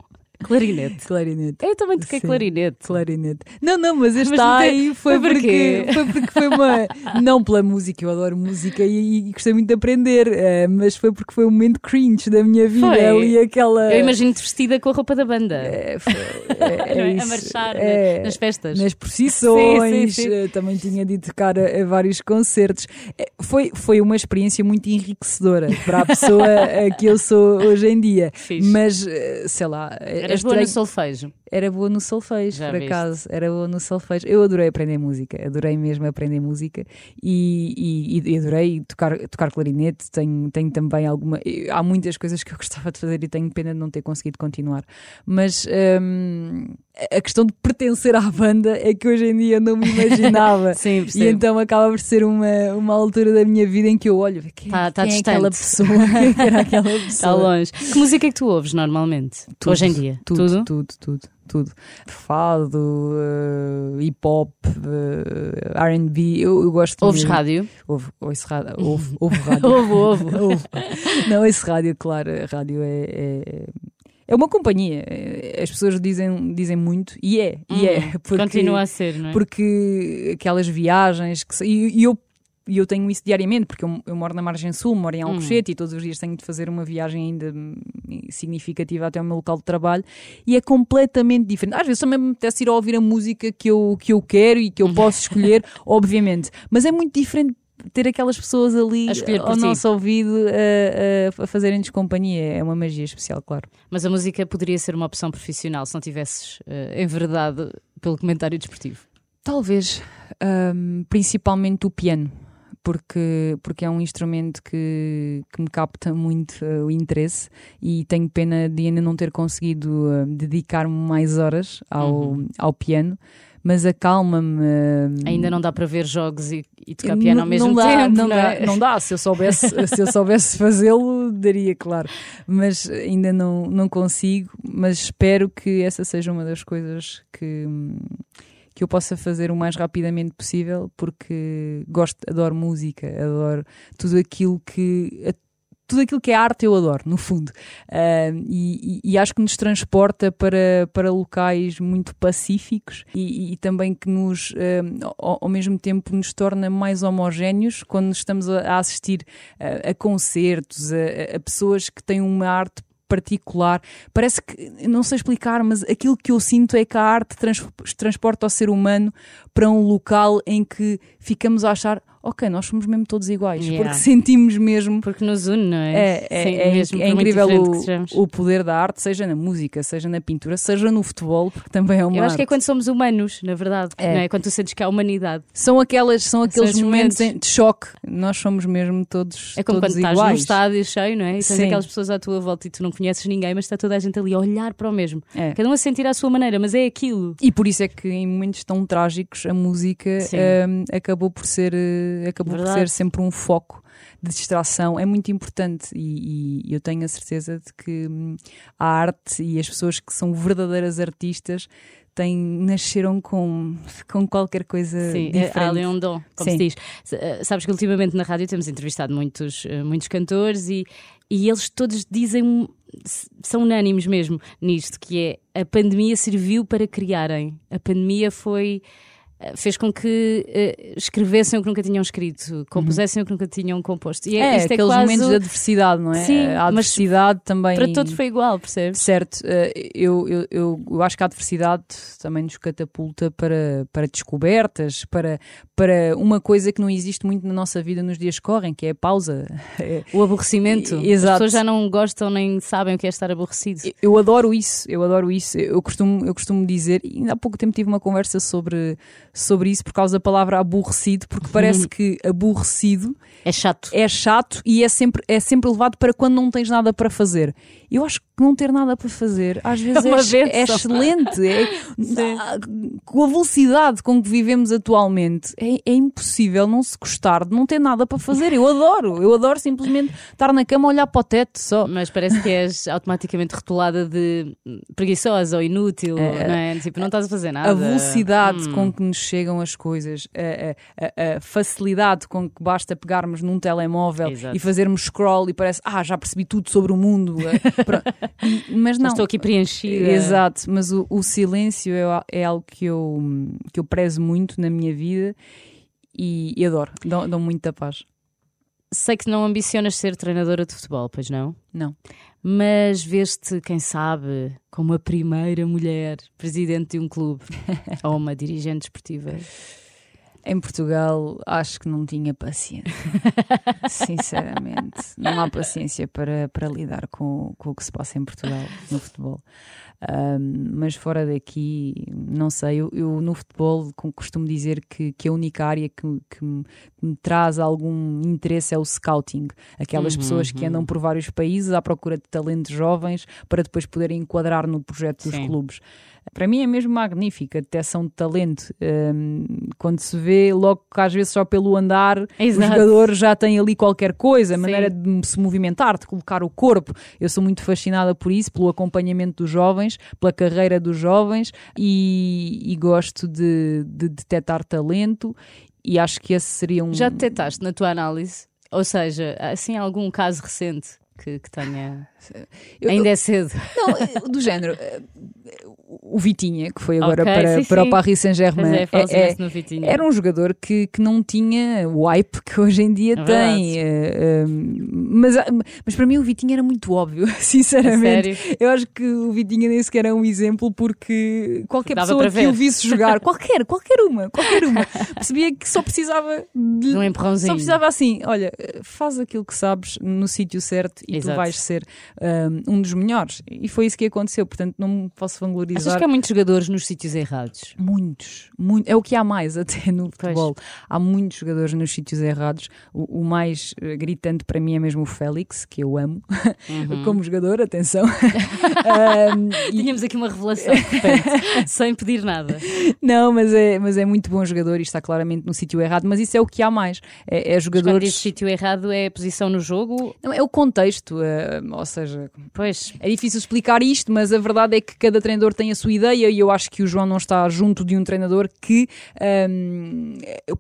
clarinete. Clarinete. Eu também toquei Sim. clarinete. Clarinete. Não, não, mas este Mas aí foi, foi porquê? porque, foi porque foi uma. Não pela música, eu adoro música e, e gostei muito de aprender, eh, mas foi porque foi um momento cringe da minha vida. Foi. Ali aquela. Eu imagino-te vestida com a roupa da banda. É, foi- é- é [LAUGHS] é? a isso. marchar É. né? nas festas. nas procissões, Sim, sim, eh, também tinha de ir tocar a, a vários concertos. Eh, Foi, foi uma experiência muito enriquecedora para a pessoa a que eu sou hoje em dia. Fixe. Mas, sei lá, Eras boa no solfejo. Era boa no solfejo, Já por viste. acaso. Era boa no solfejo. Eu adorei aprender música, adorei mesmo aprender música e, e- e adorei tocar, tocar clarinete. Tenho, tenho também alguma. Há muitas coisas que eu [LAUGHS] gostava de fazer e tenho pena de não ter conseguido continuar. Mas hum, a questão de pertencer à banda é que hoje em dia eu não me imaginava. [LAUGHS] Sim, E percebo. então acaba por ser uma, uma altura da minha vida em que eu olho, quem, Tá- tá quem é aquela pessoa? [LAUGHS] Quem é era aquela pessoa? Está longe. Que música é que tu ouves normalmente? Tudo, Hoje em dia? Tudo, tudo, tudo, tudo. Fado, eh, hip hop, eh, RB, eu, eu gosto Ouves mesmo. rádio? Ouve, ouço rádio. Ouve, ouve rádio. [LAUGHS] Ouve, ouve. [LAUGHS] Ouve. Não, esse rádio, claro, rádio é. é... é uma companhia, as pessoas dizem, dizem muito, e é, e é, [LAUGHS] porque. Continua a ser, não é? porque aquelas viagens que e, e eu e eu tenho isso diariamente, porque eu, eu moro na margem sul, moro em Hum. Alcochete e todos os dias tenho de fazer uma viagem ainda hum, significativa até ao meu local de trabalho e é completamente diferente. Às vezes também me apetece ir a ouvir a música que eu, que eu quero e que eu posso [LAUGHS] escolher, obviamente, mas é muito diferente ter aquelas pessoas ali ao nosso ouvido a, a, fazerem-nos companhia. É uma magia especial, claro. Mas a música poderia ser uma opção profissional se não tivesses uh, enveredado pelo comentário desportivo. Talvez, hum, principalmente o piano, porque, porque é um instrumento que, que me capta muito uh, o interesse e tenho pena de ainda não ter conseguido uh, dedicar-me mais horas ao, Uhum. ao piano, mas acalma-me. hum, Ainda não dá para ver jogos e, e tocar piano ao mesmo não dá, tempo. Não, não dá, é? não dá. Se eu soubesse, [LAUGHS] se eu soubesse fazê-lo, daria, claro. Mas ainda não, não consigo. Mas espero que essa seja uma das coisas que, que eu possa fazer o mais rapidamente possível, porque gosto, adoro música, adoro tudo aquilo que. tudo aquilo que é arte eu adoro, no fundo. Ah, e, e- acho que nos transporta para, para locais muito pacíficos e, e também que nos, ah, ao, ao mesmo tempo, nos torna mais homogéneos quando estamos a, a assistir a, a concertos, a, a pessoas que têm uma arte particular. Parece que, não sei explicar, mas aquilo que eu sinto é que a arte trans- transporta o ser humano para um local em que ficamos a achar, ok, nós somos mesmo todos iguais, Yeah. porque sentimos mesmo Porque nos une, não é? é, é, Sim, é, mesmo é incrível o, o poder da arte, seja na música, seja na pintura, seja no futebol, porque também é uma Eu acho que é arte. quando somos humanos, na verdade. É. É? Quando tu sentes que há humanidade. São, aquelas, são aqueles esses momentos momentos. de choque. Nós somos mesmo todos, É como quando todos estás num iguais. estádio cheio, não é? E tens Sim. aquelas pessoas à tua volta e tu não conheces ninguém, mas está toda a gente ali a olhar para o mesmo. É. Cada um a sentir à sua maneira, mas é aquilo. E por isso é que em momentos tão trágicos a música hum, acabou por ser eh, acabou por Verdade. ser sempre um foco de distração. É muito importante e, e eu tenho a certeza de que hum, a arte e as pessoas que são verdadeiras artistas têm, nasceram com, com qualquer coisa Sim, é, diferente. há ali um dom, como Sim. se diz. Eh, Sabes que ultimamente na rádio temos entrevistado muitos, eh, muitos cantores e, e eles todos dizem, são unânimes mesmo nisto, que é a pandemia serviu para criarem. A pandemia foi. Eh, Fez com que eh, escrevessem o que nunca tinham escrito, compusessem o que nunca tinham composto. E É, isto aqueles quase momentos de adversidade, não é? Sim, a mas adversidade também. Para todos foi igual, percebes? Certo, eh, eu, eu, eu, eu acho que a adversidade também nos catapulta para, para descobertas, para, para uma coisa que não existe muito na nossa vida nos dias que correm, que é a pausa. [LAUGHS] É, O aborrecimento. As Exato. pessoas já não gostam nem sabem o que é estar aborrecido. Eu adoro isso, eu adoro isso. Eu costumo, eu costumo dizer, e ainda há pouco tempo tive uma conversa sobre, sobre isso por causa da palavra aborrecido, porque parece [LAUGHS] que aborrecido É chato. é chato e é sempre, é sempre levado para quando não tens nada para fazer. Eu acho que não ter nada para fazer às vezes É uma é, é benção. excelente. É- [LAUGHS] Ah, com a velocidade com que vivemos atualmente, é, é impossível não se gostar de não ter nada para fazer. Eu adoro, eu adoro simplesmente estar na cama a olhar para o teto só. Mas parece que és automaticamente rotulada de preguiçosa ou inútil, não é? Tipo, não estás a fazer nada. A velocidade Hum. com que nos chegam as coisas, a, a- a- facilidade com que basta pegarmos num telemóvel Exato. e fazermos scroll e parece, ah, já percebi tudo sobre o mundo. Mas [LAUGHS] não. estou aqui preenchida. Exato, mas o, o silêncio é, é algo que eu, que eu prezo muito na minha vida e, e adoro, dão, dão muita paz. Sei que não ambicionas ser treinadora de futebol, pois não? Não. Mas vês-te, quem sabe, como a primeira mulher presidente de um clube [LAUGHS] ou uma dirigente desportiva. Em Portugal acho que não tinha paciência. [LAUGHS] Sinceramente, não há paciência para, para lidar com, com o que se passa em Portugal no futebol. Ahm, mas fora daqui, não sei, eu, eu no futebol costumo dizer que, que a única área que, que me, que me traz algum interesse é o scouting. Aquelas Uhum, pessoas que andam por vários países à procura de talentos jovens para depois poderem enquadrar no projeto dos Sim. clubes. Para mim é mesmo magnífica a detecção de talento. Ahm, quando se vê, logo que às vezes só pelo andar, o Exato. jogador já tem ali qualquer coisa, a Sim. maneira de se movimentar, de colocar o corpo. Eu sou muito fascinada por isso, pelo acompanhamento dos jovens, pela carreira dos jovens e, e gosto de, de detectar talento. E acho que esse seria um. Já detectaste na tua análise? Ou seja, assim, algum caso recente que, que tenha. Eu- Ainda é cedo. Não, eh, do género. eh, O Vitinha, que foi agora Ok, para, sim, para sim. o Paris Saint-Germain, é, é- Vitinha. Era um jogador que, que não tinha o hype que hoje em dia É tem. eh, mas, mas para mim o Vitinho era muito óbvio, [LAUGHS] sinceramente. Eu acho que o Vitinha nem sequer é um exemplo porque qualquer Dava pessoa que o visse jogar, qualquer, qualquer uma, qualquer uma, [LAUGHS] percebia que só precisava de, um só empurrãozinho. precisava assim, olha, faz aquilo que sabes no sítio certo e Exato. tu vais ser um, um dos melhores. E foi isso que aconteceu, portanto não me posso Achas vanglorizar. que há muitos jogadores nos sítios errados? Muitos, muito, é o que há mais [LAUGHS] até no futebol. Há muitos jogadores nos sítios errados. O, o mais eh, gritante para mim é mesmo o Félix, que eu amo Uhum. [LAUGHS] como jogador, atenção. [LAUGHS] Um, e- Tínhamos aqui uma revelação repente, sem pedir nada. não, mas é, mas é muito bom jogador e está claramente no sítio errado. Mas isso é o que há mais. É, é Quando diz jogadores. sítio errado é a posição no jogo? Não, é o contexto, eh, ou seja, Pois, É difícil explicar isto, mas a verdade é que cada treinador tem a sua ideia e eu acho que o João não está junto de um treinador que hum,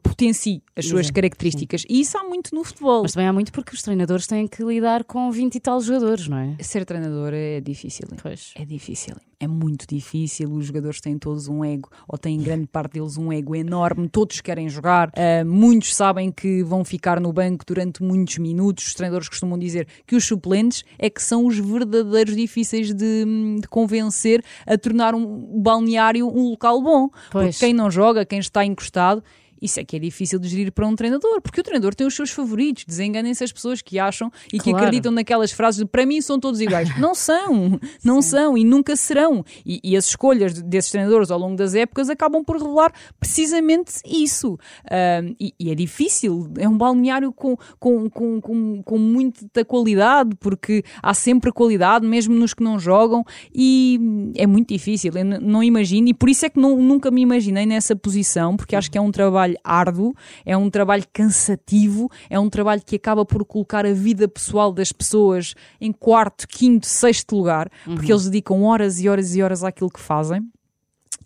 potencie as suas Exato, características. E isso há muito no futebol. mas também há muito porque os treinadores têm que lidar com 20 e tal jogadores, não é? Ser treinador é difícil. Pois. É difícil, é muito difícil. Os jogadores têm todos um ego, ou têm grande parte deles um ego enorme. Todos querem jogar, ah, muitos sabem que vão ficar no banco durante muitos minutos. Os treinadores costumam dizer que os suplentes é que são os verdadeiros difíceis de, de convencer a tornar um o balneário um local bom. Pois. Porque quem não joga, quem está encostado. Isso é que é difícil de gerir para um treinador, porque o treinador tem os seus favoritos. Desenganem-se as pessoas que acham e que Claro. acreditam naquelas frases de para mim são todos iguais. [LAUGHS] Não são, não são e nunca serão. E, e as escolhas desses treinadores ao longo das épocas acabam por revelar precisamente isso. Ahm, e, e é difícil, é um balneário com, com, com, com, com muita qualidade, porque há sempre qualidade, mesmo nos que não jogam, e é muito difícil. Eu não imagino, e por isso é que não- nunca me imaginei nessa posição, porque acho que é um trabalho árduo, é um trabalho cansativo, é um trabalho que acaba por colocar a vida pessoal das pessoas em quarto, quinto, sexto lugar, porque eles dedicam horas e horas e horas àquilo que fazem.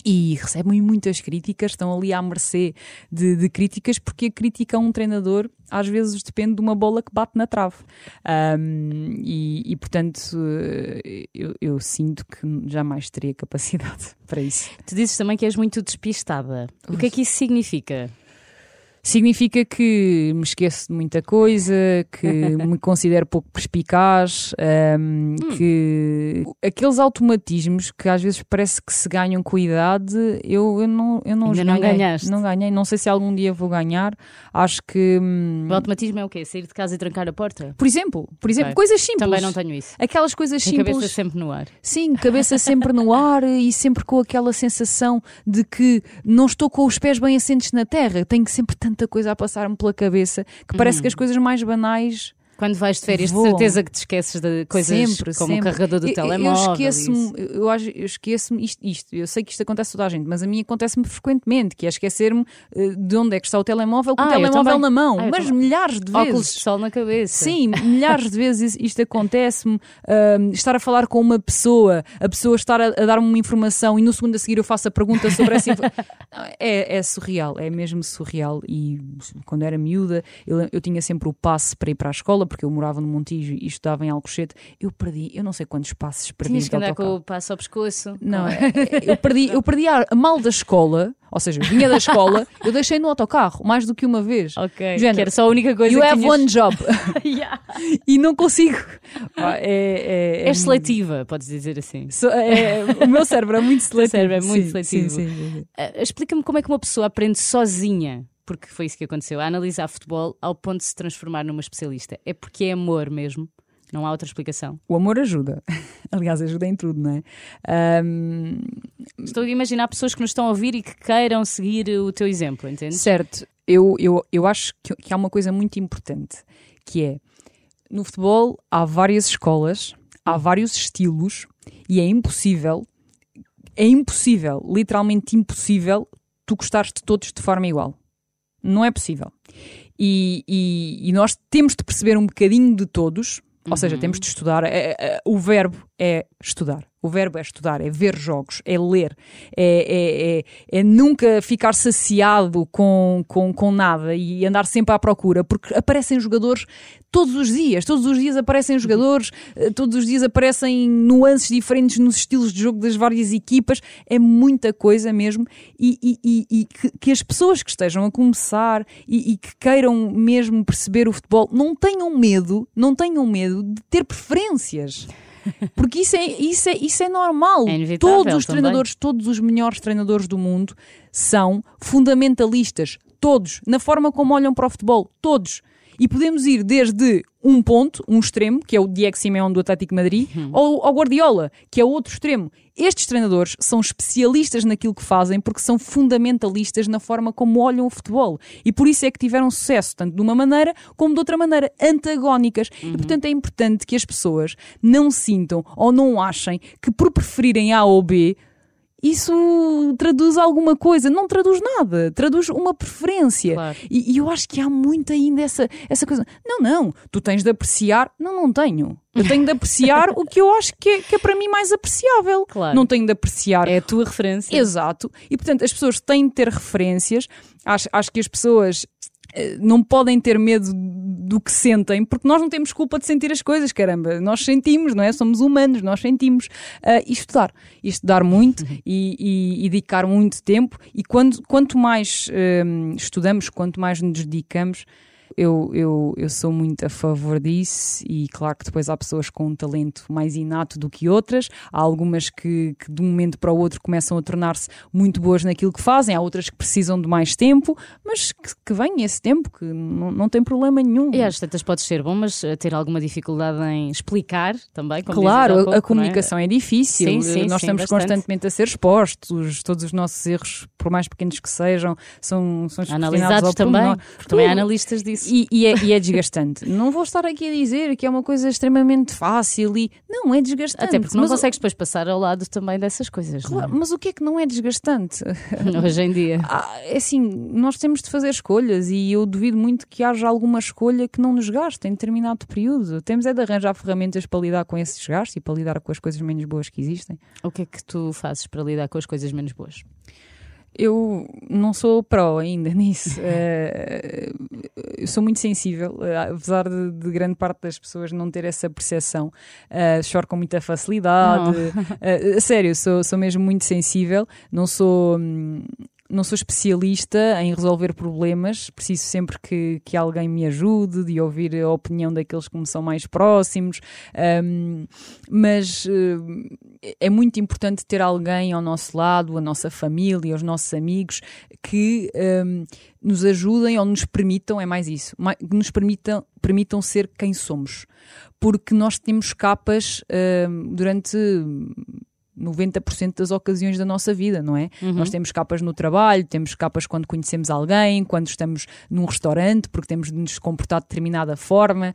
E recebem muitas críticas, estão ali à mercê de, de críticas, porque a crítica a um treinador às vezes depende de uma bola que bate na trave. Ahm, e, e, portanto, eh, eu, eu sinto que jamais teria [LAUGHS] capacidade para isso. Tu dizes também que és muito despistada. O que é que isso significa? Significa que me esqueço de muita coisa, que [LAUGHS] me considero pouco perspicaz, um, Hum. que aqueles automatismos que às vezes parece que se ganham com a idade, eu, eu não, eu não Ainda os não ganhei. ganhaste. Não ganhei, não sei se algum dia vou ganhar. Acho que, hum, O automatismo é o quê? Sair de casa e trancar a porta? por exemplo, por exemplo, Ok. coisas simples. Também não tenho isso. Aquelas coisas A cabeça simples. sempre no ar. Sim, cabeça sempre no ar e sempre com aquela sensação de que não estou com os pés bem assentes na terra. Tenho sempre tanta coisa a passar-me pela cabeça que parece que as coisas mais banais. Quando vais de férias, de Voam. certeza que te esqueces de coisas sempre, como sempre. o carregador do Eu- telemóvel. Eu esqueço-me, eu, eu esqueço-me isto, isto. Eu sei que isto acontece a toda a gente, mas a mim acontece-me frequentemente, que é esquecer-me eh, de onde é que está o telemóvel com Ah, o telemóvel na mão. Ah, mas também. milhares de vezes. Óculos de sol na cabeça. Sim, milhares de vezes isto acontece-me. ahm, estar a falar com uma pessoa, a pessoa estar a, a dar-me uma informação e no segundo a seguir eu faço a pergunta sobre essa informação. [LAUGHS] é, é surreal, é mesmo surreal. E quando era miúda, eu, eu tinha sempre o passe para ir para a escola, porque eu morava no Montijo e estudava em Alcochete. Eu perdi, eu não sei quantos passes perdi. Tinhas que andar com o passo ao pescoço. Não, é- [LAUGHS] eu perdi, eu perdi a mal da escola, ou seja, eu vinha da escola, [LAUGHS] eu deixei no autocarro mais do que uma vez. Ok. Género, que era só a única coisa You que have tinhas... one job. [LAUGHS] Yeah. e não consigo. Ah, É, é, És seletiva, podes dizer assim. So- é- o meu cérebro é muito seletivo. cérebro é muito Sim, seletivo. Sim, sim, sim. Ah, Explica-me como é que uma pessoa aprende sozinha, porque foi isso que aconteceu, a analisar futebol ao ponto de se transformar numa especialista. É porque é amor mesmo? Não há outra explicação. O amor ajuda. [LAUGHS] Aliás, ajuda em tudo, não é? Ahm, Estou a imaginar pessoas que nos estão a ouvir e que queiram seguir o teu exemplo, entendes? certo, eu, eu, eu acho que, que há uma coisa muito importante que é no futebol há várias escolas, há vários estilos e é impossível, é impossível, literalmente impossível, tu gostares de todos de forma igual. Não é possível. E, e- e nós temos de perceber um bocadinho de todos, ou seja, temos de estudar. É- é- o verbo é estudar. O verbo é estudar, é ver jogos, é ler, é, é- é- é nunca ficar saciado com, com, com nada e andar sempre à procura, porque aparecem jogadores todos os dias, todos os dias aparecem jogadores, eh, todos os dias aparecem nuances diferentes nos estilos de jogo das várias equipas, é muita coisa mesmo, e, e- e- e que, que as pessoas que estejam a começar e, e que queiram mesmo perceber o futebol não tenham medo, não tenham medo de ter preferências. Porque isso é, isso é, isso é normal. É todos os também. treinadores, todos os melhores treinadores do mundo são fundamentalistas. Todos. Na forma como olham para o futebol. Todos. E podemos ir desde um ponto, um extremo, que é o Diego Simeone do Atlético Madrid, Uhum. ou ao Guardiola, que é o outro extremo. Estes treinadores são especialistas naquilo que fazem porque são fundamentalistas na forma como olham o futebol. E por isso é que tiveram sucesso, tanto de uma maneira como de outra maneira, antagónicas. Uhum. E portanto é importante que as pessoas não sintam ou não achem que por preferirem A ou B, isso traduz alguma coisa. Não traduz nada. Traduz uma preferência. Claro. E, e eu acho que há muito ainda essa, essa coisa. Não, não. Tu tens de apreciar. Não, não tenho. Eu tenho de apreciar [LAUGHS] o que eu acho que é, que é para mim mais apreciável. Claro. Não tenho de apreciar É a tua referência. Exato. E portanto, as pessoas têm de ter referências. Acho, acho que as pessoas não podem ter medo do que sentem, porque nós não temos culpa de sentir as coisas, caramba. Nós sentimos, não é? Somos humanos, nós sentimos. Ah, e estudar. E estudar muito e, e- e dedicar muito tempo. E quando, quanto mais hum, estudamos, quanto mais nos dedicamos, eu, eu, eu sou muito a favor disso e claro que depois há pessoas com um talento mais inato do que outras, há algumas que, que de um momento para o outro começam a tornar-se muito boas naquilo que fazem, há outras que precisam de mais tempo, mas que, que venha esse tempo, que não, não tem problema nenhum. E às tantas pode ser bom, mas eh, ter alguma dificuldade em explicar também. Claro, há a- a, pouco, é? comunicação é? difícil, Sim, sim, nós sim, estamos bastante. constantemente a ser expostos, todos os nossos erros, por mais pequenos que sejam, são, são Analisados ao também, pormenor. porque também há analistas disso. E, e é, e é desgastante. não vou estar aqui a dizer que é uma coisa extremamente fácil e. Não, é desgastante. Até porque não mas, consegues depois passar ao lado também dessas coisas. é? Claro, mas o que é que não é desgastante? [LAUGHS] Hoje em dia. Ah, é assim, nós temos de fazer escolhas e eu duvido muito que haja alguma escolha que não nos gaste em determinado período. Temos é de arranjar ferramentas para lidar com esses gastos e para lidar com as coisas menos boas que existem. O que é que tu fazes para lidar com as coisas menos boas? Eu não sou pró ainda [LAUGHS] nisso. Eh, eu sou muito sensível, eh, apesar de, de grande parte das pessoas não ter essa percepção. Eh, choro com muita facilidade. Eh, a sério, sou, sou mesmo muito sensível. Não sou. hum, não sou especialista em resolver problemas, preciso sempre que, que alguém me ajude, de ouvir a opinião daqueles que me são mais próximos, um, mas uh, é muito importante ter alguém ao nosso lado, a nossa família, os nossos amigos, que um, nos ajudem ou nos permitam, é mais isso, que nos permitam, permitam ser quem somos. Porque nós temos capas uh, durante 90% das ocasiões da nossa vida, não é? Uhum. Nós temos capas no trabalho, temos capas quando conhecemos alguém, quando estamos num restaurante, porque temos de nos comportar de determinada forma.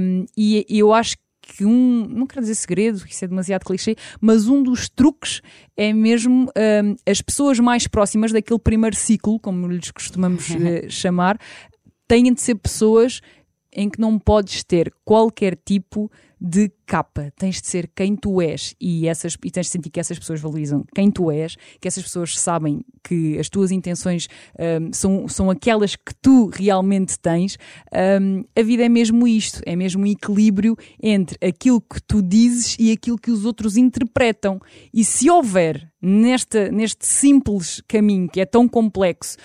Um, e, e eu acho que um, não quero dizer segredo, isso é demasiado clichê, mas um dos truques é mesmo um, as pessoas mais próximas daquele primeiro ciclo, como lhes costumamos uh, [LAUGHS] chamar, têm de ser pessoas em que não podes ter qualquer tipo de capa. Tens de ser quem tu és e, essas, e tens de sentir que essas pessoas valorizam quem tu és, que essas pessoas sabem que as tuas intenções um, são, são aquelas que tu realmente tens. Um, a vida é mesmo isto, é mesmo um equilíbrio entre aquilo que tu dizes e aquilo que os outros interpretam. E se houver nesta, neste simples caminho que é tão complexo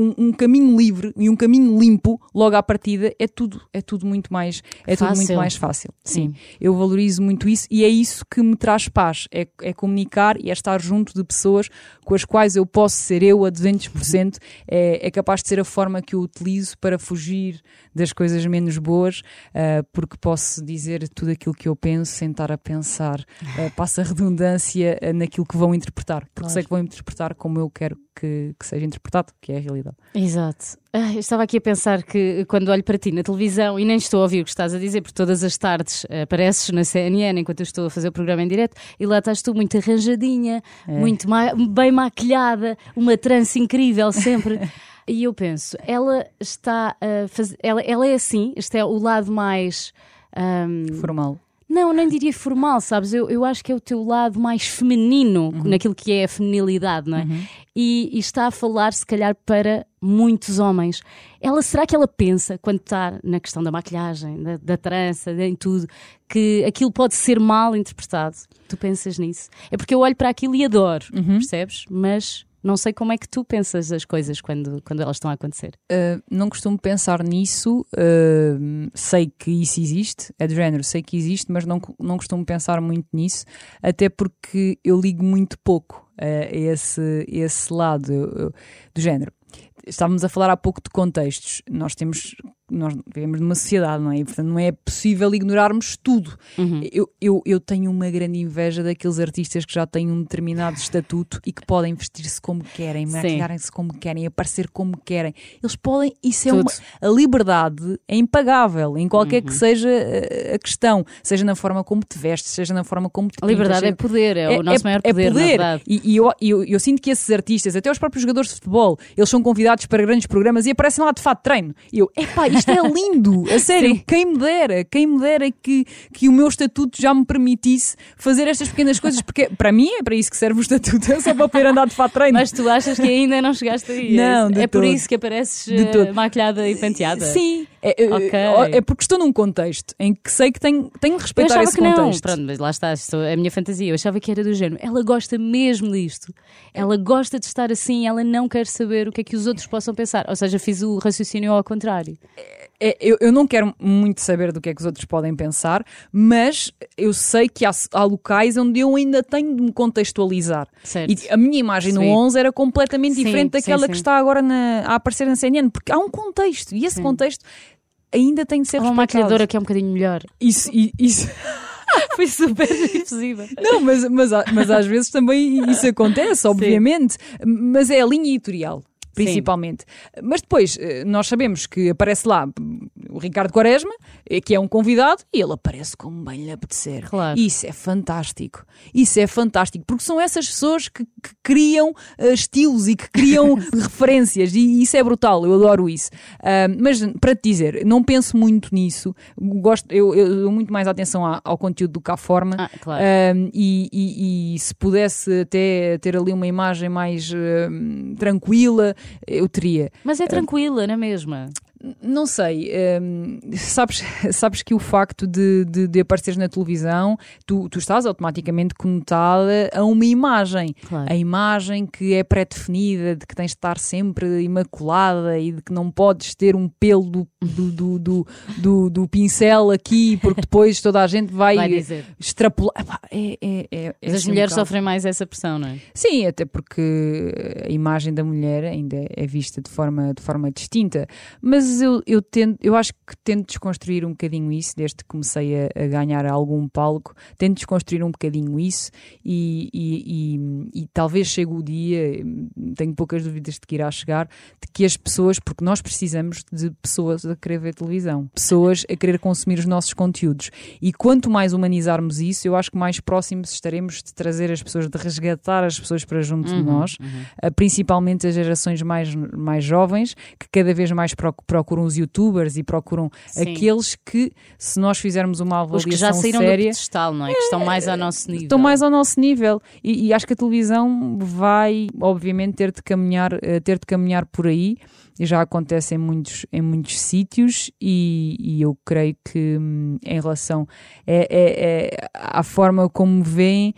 um, um, caminho livre e um caminho limpo logo à partida é tudo é tudo muito mais é fácil. tudo muito mais fácil sim. sim. eu valorizo muito isso e é isso que me traz paz é, é comunicar e é estar junto de pessoas com as quais eu posso ser eu a 200% [LAUGHS] é, é capaz de ser a forma que eu utilizo para fugir das coisas menos boas uh, porque posso dizer tudo aquilo que eu penso sem estar a pensar uh, passa redundância uh, naquilo que vão interpretar porque claro. sei que vão interpretar como eu quero que, que seja interpretado, que é a realidade. Exato. Ah, eu estava aqui a pensar que quando olho para ti na televisão e nem estou a ouvir o que estás a dizer, porque todas as tardes apareces na CNN enquanto eu estou a fazer o programa em direto e lá estás tu muito arranjadinha, é. muito ma bem maquilhada, uma trança incrível sempre. [LAUGHS] e eu penso, ela está a fazer. Ela, ela é assim, este é o lado mais. Um, Formal. Não, nem diria formal, sabes? Eu, eu acho que é o teu lado mais feminino uhum. naquilo que é a feminilidade, não é? Uhum. E, e, está a falar, se calhar, para muitos homens. Ela, será que ela pensa, quando está na questão da maquilhagem, da, da trança, em tudo, que aquilo pode ser mal interpretado? Tu pensas nisso? É porque eu olho para aquilo e adoro, uhum. percebes? Mas não sei como é que tu pensas as coisas quando, quando elas estão a acontecer. Uh, não costumo pensar nisso. Uh, sei que isso existe, é do género, sei que existe, mas não, não costumo pensar muito nisso, até porque eu ligo muito pouco a esse, esse lado do género. Estávamos a falar há pouco de contextos. Nós temos nós vivemos numa sociedade, não é? E, portanto, não é possível ignorarmos tudo. Uhum. Eu, eu, eu tenho uma grande inveja daqueles artistas que já têm um determinado estatuto e que podem vestir-se como querem, maquilharem-se como querem, aparecer como querem. Eles podem, isso é uma. A liberdade é impagável em qualquer uhum. que seja eh, a questão, seja na forma como te vestes, seja na forma como te A liberdade pintas, é poder, é, é o nosso é, maior poder. É poder. E, e eu, eu, eu, sinto que esses artistas, até os próprios jogadores de futebol, eles são convidados para grandes programas e aparecem lá de fato treino. E eu, epá, isto é lindo, a sério, Sim. quem me dera, quem me dera que, que o meu estatuto já me permitisse fazer estas pequenas coisas, porque para mim é para isso que serve o estatuto, é só para poder andar de fato treino. Mas tu achas que ainda não chegaste aí? Não, é, é por isso que apareces uh, maquilhada e penteada? Sim, é, okay. é, porque estou num contexto em que sei que tenho, tenho de respeitar esse contexto. Não. Pronto, mas lá está, é a minha fantasia. Eu achava que era do género. Ela gosta mesmo disto. Ela gosta de estar assim, ela não quer saber o que é que os outros possam pensar. Ou seja, fiz o raciocínio ao contrário. É, eu, eu, não quero muito saber do que é que os outros podem pensar, mas eu sei que há, há locais onde eu ainda tenho de me contextualizar. Certo. E a minha imagem sim. no 11 era completamente sim, diferente daquela sim, que está agora na, a aparecer na CNN, porque há um contexto e esse contexto ainda tem de ser Há uma maquilhadora que é um bocadinho melhor. Isso, isso. [LAUGHS] Foi super difusível. Não, mas, mas, mas às vezes também isso acontece, obviamente. Mas é a linha editorial principalmente. Sim. Mas depois, eh, nós sabemos que aparece lá o Ricardo Quaresma, eh, que é um convidado, e ele aparece como bem lhe apetecer. Claro. Isso é fantástico. Isso é fantástico, porque são essas pessoas que, que criam uh, estilos e que criam [LAUGHS] referências, e isso é brutal, eu adoro isso. Uh, mas para te dizer, não penso muito nisso, gosto, eu, eu dou muito mais atenção ao, ao conteúdo do que à forma, ah, claro. uh, e, e, e, se pudesse até ter ali uma imagem mais tranquila, eu teria. Mas é tranquila, não é mesma? Não sei, hum, sabes, [LAUGHS] sabes que o facto de, de, de apareceres na televisão, tu, tu estás automaticamente conotada a uma imagem. Claro. A imagem que é pré-definida, de que tens de estar sempre imaculada e de que não podes ter um pelo do, do, do, do, do- pincel aqui, porque depois toda a gente vai, Vai extrapolar. É, é, é, é Mas as assim mulheres sofrem mais essa pressão, não é? Sim, até porque a imagem da mulher ainda é vista de forma, de forma distinta. Mas eu, eu, tento, eu acho que tento desconstruir um bocadinho isso, desde que comecei a, a ganhar algum palco, tento desconstruir um bocadinho isso e, e, e- e talvez chegue o dia, tenho poucas dúvidas de que irá chegar, de que as pessoas, porque nós precisamos de pessoas a querer ver televisão, pessoas a querer consumir os nossos conteúdos. E quanto mais humanizarmos isso, eu acho que mais próximos estaremos de trazer as pessoas, de resgatar as pessoas para junto de nós, uh, principalmente as gerações mais, mais jovens, que cada vez mais proc- procuram os youtubers e procuram Sim. aqueles que, se nós fizermos uma Os avaliação que já saíram séria, do pedestal, não é? Que estão mais ao nosso nível. estão mais ao nosso nível e, e acho que a televisão vai obviamente ter de caminhar eh, ter de caminhar por aí já acontece em muitos em muitos sítios e, e eu creio que hum, em relação é, é- é- à forma como veem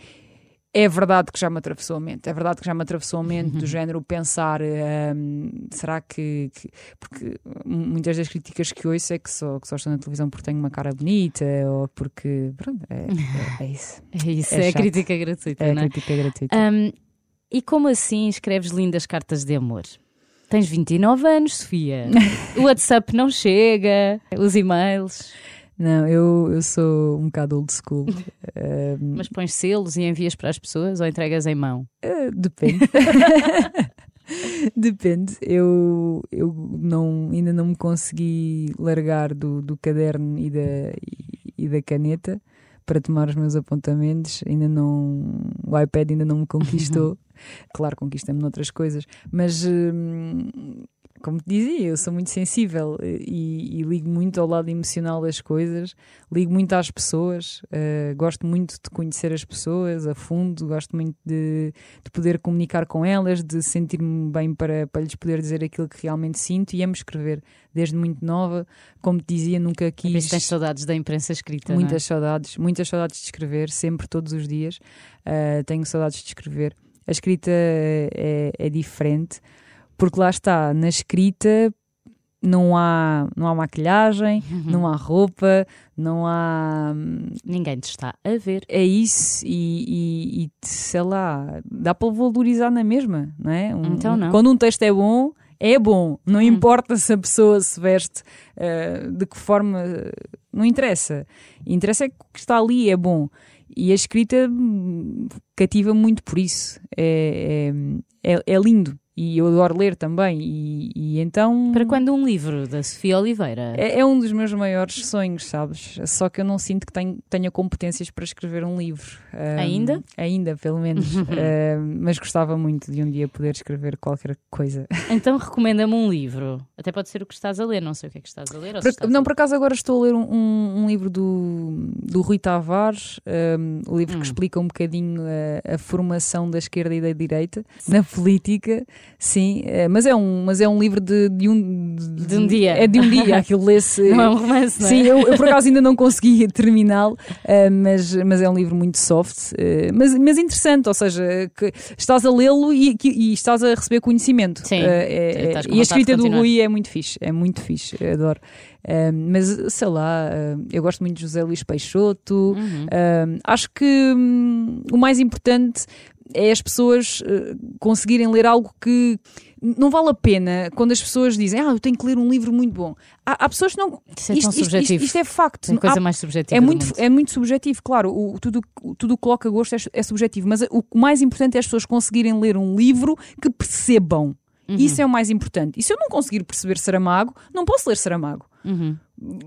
é verdade que já me atravessou a mente, é verdade que já me atravessou a mente do género pensar hum, será que, que- porque muitas das críticas que ouço é que só, que só estou na televisão porque tenho uma cara bonita ou porque pronto, é, [LAUGHS] é- é isso É isso, É é, crítica gratuita, é não é? crítica gratuita. Hum, e como assim escreves lindas cartas de amor? Tens 29 anos, Sofia. [LAUGHS] O WhatsApp não chega, os e-mails, Não, eu, eu sou um bocado old school. [LAUGHS] Mas pões selos e envias para as pessoas ou entregas em mão? eh, depende. [LAUGHS] Depende. Eu, eu não, ainda não me consegui largar do, do caderno e da, e, e da caneta para tomar os meus apontamentos. Ainda não. O iPad ainda não me [LAUGHS] conquistou. claro, conquista-me noutras coisas. Mas. hum, como te dizia, eu sou muito sensível e, e ligo muito ao lado emocional das coisas, ligo muito às pessoas, eh, gosto muito de conhecer as pessoas a fundo, gosto muito de, de poder comunicar com elas, de sentir-me bem para, para lhes poder dizer aquilo que realmente sinto e amo escrever desde muito nova. Como te dizia, nunca quis. tens saudades da imprensa escrita, é? Muitas saudades, muitas saudades de escrever, sempre, todos os dias. Uh, tenho saudades de escrever. A escrita é, é diferente, porque lá está, na escrita não há, não há maquilhagem, Uhum. não há roupa, não há. hum, Ninguém te está a ver. É isso, e, e- e, sei lá, dá para valorizar na mesma, não é? Um- Então não. Quando um texto é bom, é bom. Não Hum. importa se a pessoa se veste uh, de que forma, não interessa. Interessa é que o que está ali é bom. E a escrita hum, cativa muito por isso. É, é, é- é lindo. E eu adoro ler também. E, e então. Para quando um livro da Sofia Oliveira? É, é um dos meus maiores sonhos, sabes? Só que eu não sinto que tenho, tenha competências para escrever um livro. Ahm, Ainda? Ainda, pelo menos. [LAUGHS] Mas gostava muito de um dia poder escrever qualquer coisa. Então recomenda-me um livro. Até pode ser o que estás a ler, não sei o que é que estás a ler. Por- estás não, a- por acaso agora estou a ler um, um- um livro do, do Rui Tavares, o livro Hum. que explica um bocadinho a, a formação da esquerda e da direita na política, sim, eh, mas é um, mas é um livro de, de um De um dia. É de um dia, aquilo lê-se. [LAUGHS] Não é um romance, não é? Sim, eu, eu por acaso ainda não consegui [LAUGHS] terminá-lo, eh, mas, mas é um livro muito soft, eh, mas, mas interessante, ou seja, que estás a lê-lo e, e estás a receber conhecimento. Sim, Eh, é- é- e a de escrita do. Rui é muito fixe, é muito fixe, adoro. Mas sei lá, eu gosto muito de José Luís Peixoto. Uhum. Um, acho que hum, o mais importante é as pessoas uh, conseguirem ler algo que não vale a pena quando as pessoas dizem ah, eu tenho que ler um livro muito bom. Há, há pessoas que não. Isso é tão subjetivo. isto é facto. Tem coisa Há- mais subjetiva. é muito, é muito subjetivo, claro. O, tudo o tudo o que coloca gosto é, é subjetivo, mas o mais importante é as pessoas conseguirem ler um livro que percebam. Uhum. Isso é o mais importante. E se eu não conseguir perceber Saramago, não posso ler Saramago. Uhum.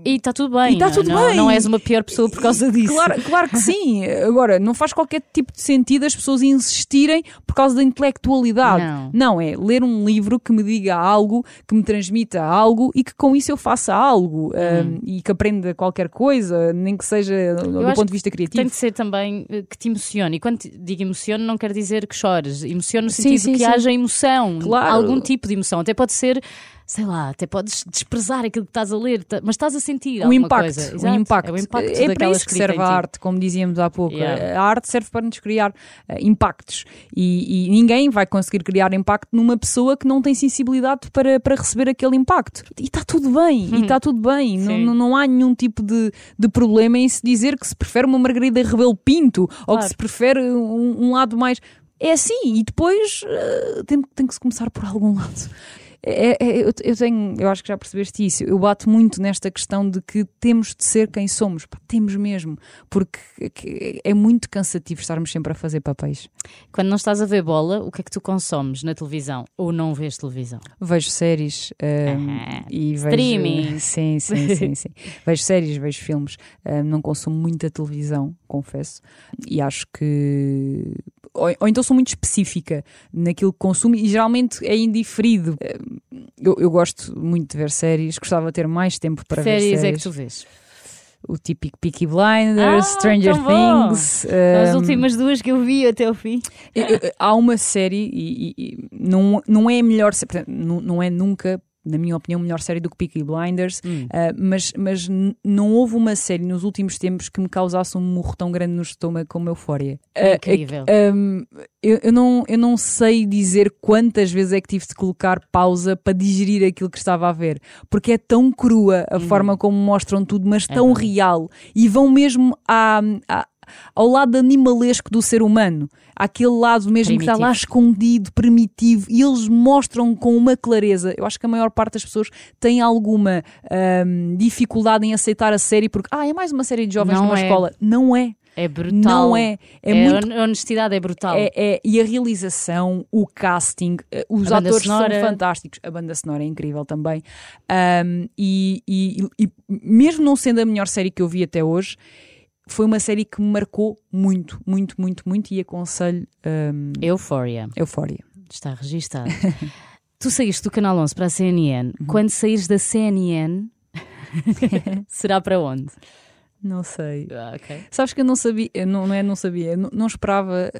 E está tudo bem. E está não- tudo não, bem. Não és uma pior pessoa por causa disso. Claro, claro que sim. Agora, não faz qualquer tipo de sentido as pessoas insistirem por causa da intelectualidade. Não. é ler um livro que me diga algo, que me transmita algo e que com isso eu faça algo um, e que aprenda qualquer coisa, nem que seja do Hum. acho ponto de vista criativo. Tem de ser também eh, que te emocione. E quando digo emocione, não quer dizer que chores. Emocione no Sim, sentido sim, que sim. haja emoção. Claro. Algum tipo de emoção. Até pode ser sei lá, até podes desprezar aquilo que estás a ler, ta- mas estás a sentir o impacto, coisa. o impacto. É o impacto É para isso que serve a arte, como dizíamos há pouco. Yeah. A arte serve para nos criar eh, impactos e, e ninguém vai conseguir criar impacto numa pessoa que não tem sensibilidade para, para receber aquele impacto. E está tudo bem, e está tudo bem. Não, não, não há nenhum tipo de, de problema em se dizer que se prefere uma Margarida Rebelo Pinto ou Claro. que se prefere um, um lado mais. É assim, e depois eh, tem, tem que se começar por algum lado. É- é- eu, eu tenho, eu acho que já percebeste isso. Eu bato muito nesta questão de que temos de ser quem somos. Pá, temos mesmo, porque que- é muito cansativo estarmos sempre a fazer papéis. Quando não estás a ver bola, o que é que tu consomes na televisão? Ou não vês televisão? Vejo séries um, Aham. e vejo. Streaming. [LAUGHS] Sim, sim, sim, sim. vejo séries, vejo filmes. Um, não consumo muita televisão, confesso. E acho que. Ou, ou então sou muito específica naquilo que consumo e geralmente é indiferido. Um, Eu, eu gosto muito de ver séries, gostava de ter mais tempo para ver séries séries. é que tu vês? O típico Peaky Blinders, Ah, Stranger. Things. As um, últimas duas que eu vi até ao fim. há uma série e, e- e não, não é a melhor não, não é nunca na minha opinião melhor série do que Peaky Blinders Hum. ah, mas, mas não houve uma série nos últimos tempos que me causasse um murro tão grande no estômago como Euphoria Ah, Incrível. é- um, eu, eu não, eu não sei dizer quantas vezes é que tive de colocar pausa para digerir aquilo que estava a ver, porque é tão crua a forma como mostram tudo, mas tão verdade. real e vão mesmo à, à- ao lado animalesco do ser humano, àquele lado mesmo que está lá Primitivo. escondido, primitivo, e eles mostram com uma clareza. Eu acho que a maior parte das pessoas tem alguma ahm, dificuldade em aceitar a série porque, ah, é mais uma série de jovens Não numa é. escola. Não é. É brutal. Não é. É, muito A honestidade é brutal. é, é- e a realização, o casting, eh, os A atores são fantásticos. A banda sonora é incrível também. Um, e, e- e mesmo não sendo a melhor série que eu vi até hoje, foi uma série que me marcou muito, muito, muito, muito. E aconselho um, Euphoria. Euphoria. Está registado. [LAUGHS] tu saíste do Canal 11 para a CNN. Uhum. Quando saíres da CNN, [LAUGHS] será para onde? Não sei. Ah, ok. Sabes que eu não sabia, não, não é não sabia, não, não esperava.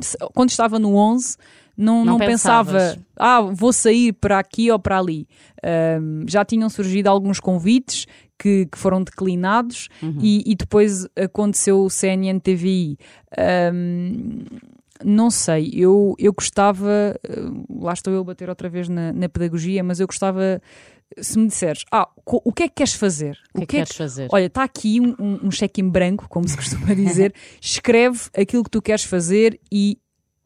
se- quando estava no 11, não, Não não, pensava, ah, vou sair para aqui ou para ali. Hum, já tinham surgido alguns convites que, que foram declinados Uhum. e, e depois aconteceu o CNN TVI. Hum, não sei, eu, eu gostava, uh, lá estou eu a bater outra vez na, na pedagogia, mas eu gostava, se me disseres, ah, o que é que queres fazer? O que é que queres fazer? Olha, está aqui um, um- um cheque em branco, como se costuma [LAUGHS] dizer. Escreve aquilo que tu queres fazer e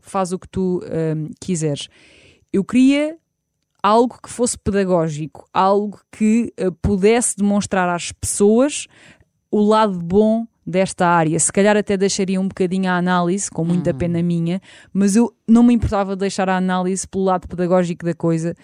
faz o que tu hum, quiseres. Eu queria algo que fosse pedagógico, algo que eh, pudesse demonstrar às pessoas o lado bom desta área. Se calhar até deixaria um bocadinho a análise, com muita pena minha, mas eu não me importava de deixar a análise pelo lado pedagógico da coisa,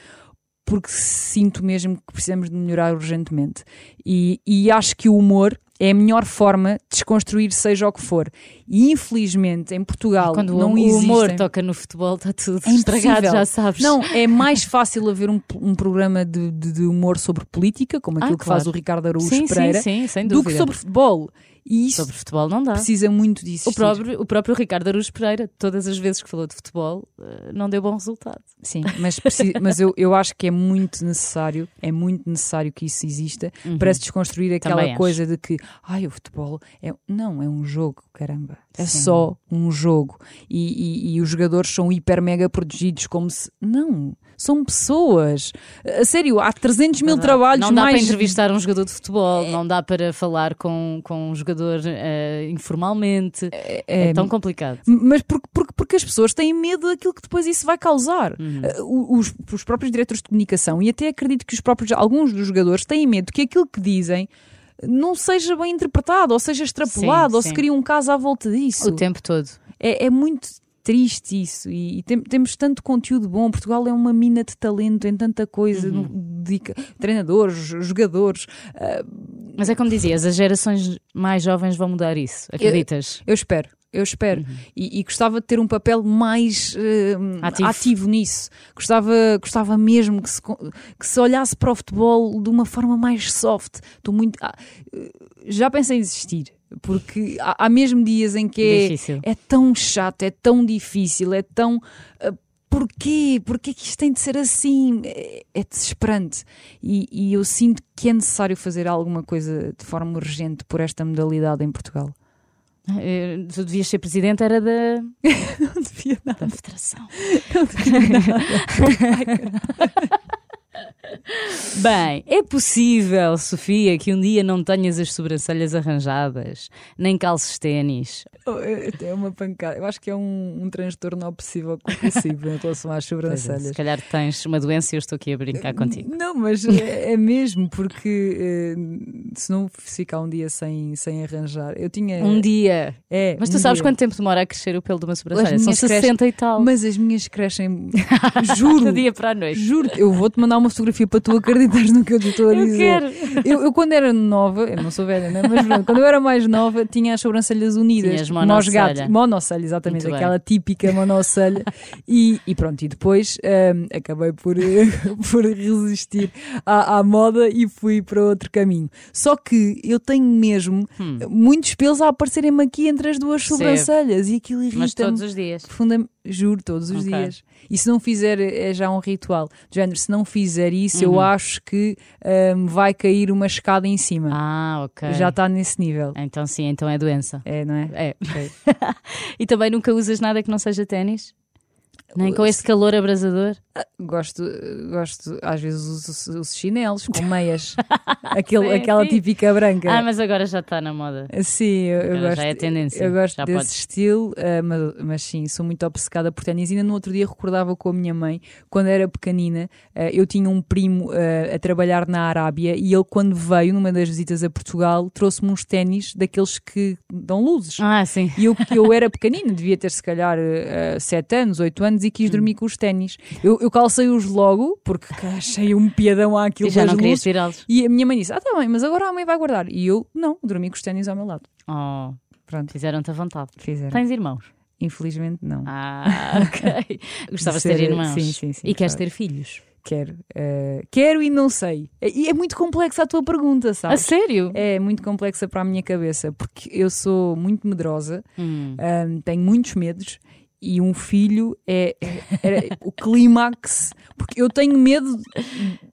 porque sinto mesmo que precisamos de melhorar urgentemente. E, e acho que o humor é a melhor forma de desconstruir seja o que for. E infelizmente em Portugal Quando não o existem... humor toca no futebol, está tudo É estragado, já sabes. Não, é [LAUGHS] mais fácil haver um, um programa de, de- de humor sobre política, como Ah, aquilo que claro. faz o Ricardo Araújo sim, Pereira, sim, sim, sem do que sobre futebol. E isso Sobre futebol não dá. precisa muito disso. O próprio, o próprio Ricardo Aruz Pereira, todas as vezes que falou de futebol, eh, não deu bom resultado. Sim, mas, [LAUGHS] mas eu, eu acho que é muito necessário, é muito necessário que isso exista para se desconstruir aquela Uhum. Também acho. coisa de que ai, o futebol é. Não, é um jogo, caramba. É Sim. só um jogo. E, e- e os jogadores são hiper mega protegidos como se. Não, são pessoas. A sério, há 300 mil trabalhos não dá mais. para entrevistar um jogador de futebol, não dá para falar com, com um jogador eh, informalmente. É, tão complicado. Mas porque, porque, porque as pessoas têm medo daquilo que depois isso vai causar. Uhum. Uh, Os, os próprios diretores de comunicação, e até acredito que os próprios, alguns dos jogadores têm medo que aquilo que dizem não seja bem interpretado, ou seja extrapolado, Sim, ou sim. se cria um caso à volta disso. O tempo todo. É, é muito triste isso. E, e tem- temos tanto conteúdo bom. Portugal é uma mina de talento em tanta coisa. Uhum. no- dedica- treinadores, jogadores. uh, Mas é como dizias, as gerações mais jovens vão mudar isso. Acreditas? Eu espero. Eu espero. E, e gostava de ter um papel mais eh, Ativo. ativo. nisso. Gostava, gostava mesmo que se, que se olhasse para o futebol de uma forma mais soft. Estou muito. ah, eh, já pensei em desistir. Porque há, há mesmo dias em que é, é tão chato, é tão difícil, é tão. ah, porquê? Porquê que isto tem de ser assim? É, é desesperante. E, e eu sinto que é necessário fazer alguma coisa de forma urgente por esta modalidade em Portugal. Eh, Tu devias ser presidente, era da, [LAUGHS] Não devia nada. da federação. Não devia nada. [LAUGHS] [LAUGHS] Bem, é possível, Sofia, que um dia não tenhas as sobrancelhas arranjadas, nem calces ténis. Oh, é é uma pancada. Eu acho que é um, um transtorno obsessivo compulsivo em relação às Pois é, sobrancelhas. se calhar tens uma doença e eu estou aqui a brincar contigo. Não, mas é, é mesmo, porque eh, se não ficar um dia sem, sem arranjar. Eu tinha. Um dia. É, Mas tu um sabes dia. quanto tempo demora a crescer o pelo de uma sobrancelha? São minhas crescem- 60 e tal. Mas as minhas crescem. [LAUGHS] Juro. Do dia para a noite. Juro, eu vou-te mandar uma fotografia para tu acreditares no que eu te estou a Eu dizer. quero. Eu, eu, quando era nova, eu não sou velha, né? mas quando eu era mais nova, tinha as sobrancelhas unidas. Nós monocelha. gatos. Monocelha, exatamente, Muito bem. aquela típica monocelha. e, e pronto, e depois hum, acabei por, [LAUGHS] por resistir à, à moda e fui para outro caminho. Só que eu tenho mesmo Hum. muitos pelos a aparecerem-me aqui entre as duas sobrancelhas e aquilo irrita-me. Mas todos os dias. Juro, todos os Ok. dias. E se não fizer, é já um ritual. De género, se não fizer isso, eu Uhum. acho que hum, vai cair uma escada em cima. Ah, ok. Já está nesse nível. Então sim, então é doença. É, não é? É. Ok. [LAUGHS] E também nunca usas nada que não seja ténis? Nem com este calor abrasador? Gosto, gosto, às vezes uso os chinelos com meias. [LAUGHS] Aquele, Sim, aquela sim. típica branca. Ah, mas agora já está na moda. Sim, eu, eu gosto, já é tendência, eu gosto já desse podes. estilo, ah, mas, mas sim, sou muito obcecada por ténis. Ainda no outro dia recordava com a minha mãe, quando era pequenina, ah, eu tinha um primo ah, a trabalhar na Arábia e ele, quando veio numa das visitas a Portugal, trouxe-me uns ténis daqueles que dão luzes. Ah, sim. E eu, eu era pequenina, devia ter se calhar 7 anos, 8 anos e Hum. quis dormir com os ténis. Eu, eu calcei-os logo, porque achei um piadão àquilo E já não querias tirá-los. E a minha mãe disse: Ah, tá bem, mas agora a mãe vai guardar. E eu, não, dormi com os ténis ao meu lado. Oh, Pronto, fizeram-te a vontade. fizeram. Tens irmãos? Infelizmente, não. Ah, [LAUGHS] ok. Gostavas de ter irmãos? sim, sim, sim, E queres ter filhos? Quero. eh, quero e não sei. E é muito complexa a tua pergunta, A sabes? sério? É muito complexa para a minha cabeça, porque eu sou muito medrosa, Hum. ahm, tenho muitos medos. E um filho é, é- é o clímax, porque eu tenho medo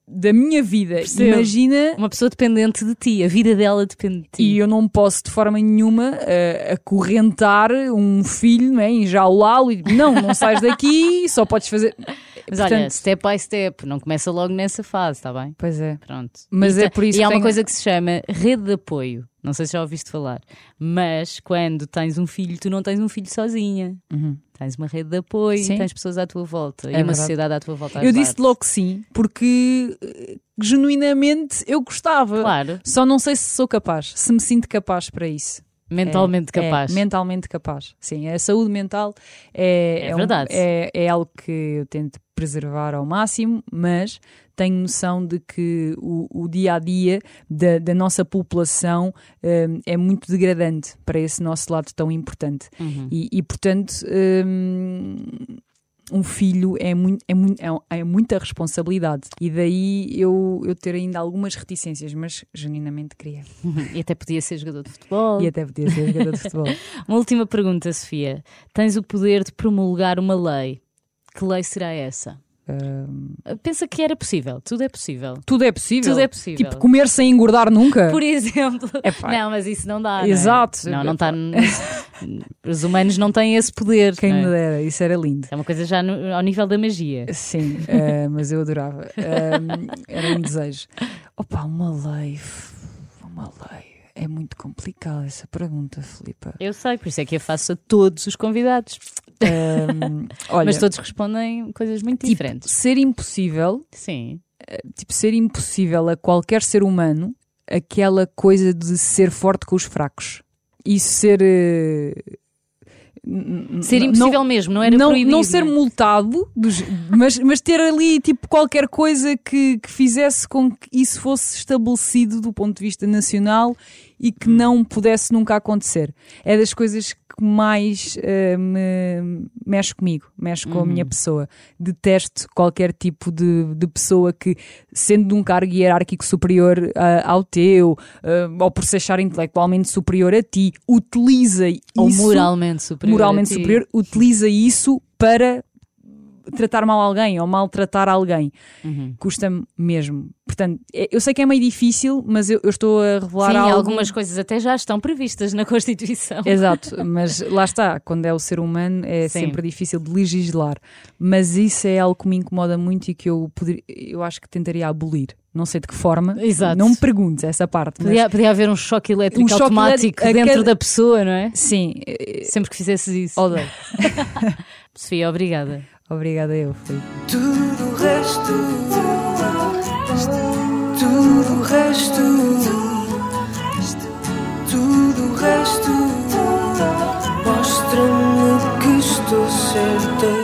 da minha vida. Percebo. Imagina Uma pessoa dependente de ti, a vida dela depende de ti. E eu não posso de forma nenhuma eh, acorrentar um filho, não é? enjaulá-lo e não, não sais daqui, só podes fazer. Mas olha, Portanto, step by step, não começa logo nessa fase, está bem? Pois é. Pronto. Mas E é te- por isso E há uma coisa que se chama rede de apoio. Não sei se já ouviste falar. Mas quando tens um filho, tu não tens um filho sozinha. Uhum. Tens uma rede de apoio, Sim. tens pessoas à tua volta e É uma verdade. sociedade à tua volta. Eu disse logo que sim, porque eh, genuinamente eu gostava. Claro, Só não sei se sou capaz, se me sinto capaz para isso. Mentalmente É, capaz. É, mentalmente capaz. Sim, a saúde mental é, É um- verdade. é, é algo que eu tento preservar ao máximo, mas tenho noção de que o, o dia a dia da, da nossa população hum, é muito degradante para esse nosso lado tão importante. Uhum. E, e, portanto. hum, um filho é, muito, é, muito, é, é muita responsabilidade e daí eu, eu ter ainda algumas reticências, mas genuinamente queria. [LAUGHS] E até podia ser jogador de futebol. E até podia ser jogador de futebol. [LAUGHS] Uma última pergunta, Sofia. Tens o poder de promulgar uma lei. Que lei será essa? Hum, Pensa que era possível. Tudo é possível. tudo é possível. Tudo é possível. Tipo, comer sem engordar nunca. Por exemplo. [LAUGHS] Epá. Não, mas isso não dá. não é? Exato. Não, não está. [LAUGHS] Os humanos não têm esse poder. Quem não me é? dera, isso era lindo. É uma coisa já no- ao nível da magia. Sim, eh, mas eu adorava. Hum, era um desejo. Opa, uma lei. Uma lei. É muito complicada essa pergunta, Filipa. Eu sei, por isso é que eu faço a todos os convidados. Hum, [LAUGHS] olha, Mas todos respondem coisas muito tipo, diferentes. ser impossível, Sim. tipo, ser impossível a qualquer ser humano aquela coisa de ser forte com os fracos. Isso ser. eh, n- Ser não- impossível mesmo, não era não, proibido. não ser não é? multado, mas, mas ter ali tipo qualquer coisa que, que fizesse com que isso fosse estabelecido do ponto de vista nacional e que Hum. não pudesse nunca acontecer. É das coisas que mais eh, me mexe comigo, mexe com a Uhum. minha pessoa. Detesto qualquer tipo de, de pessoa que, sendo de um cargo hierárquico superior ah, ao teu, ah, ou por se achar intelectualmente superior a ti, utiliza Ou isso moralmente superior. moralmente a superior, utiliza isso para tratar mal alguém ou maltratar alguém. Uhum. Custa-me mesmo. Portanto, é- eu sei que é meio difícil, mas eu, eu estou a revelar Sim, algo. algumas coisas até já estão previstas na Constituição. Exato, mas lá está, quando é o ser humano é Sim. sempre difícil de legislar. Mas isso é algo que me incomoda muito e que eu, poder, eu acho que tentaria abolir. Não sei de que forma. Exato. Não me perguntes essa parte. Mas, Podia, podia haver um choque elétrico Um choque automático elétrico dentro cada- da pessoa, não é? sim, Sempre que fizesses isso. odeio. [LAUGHS] Sofia, obrigada. Obrigada, eu. Foi. Tudo o resto, tudo o resto, tudo o resto, mostra-me que estou certa.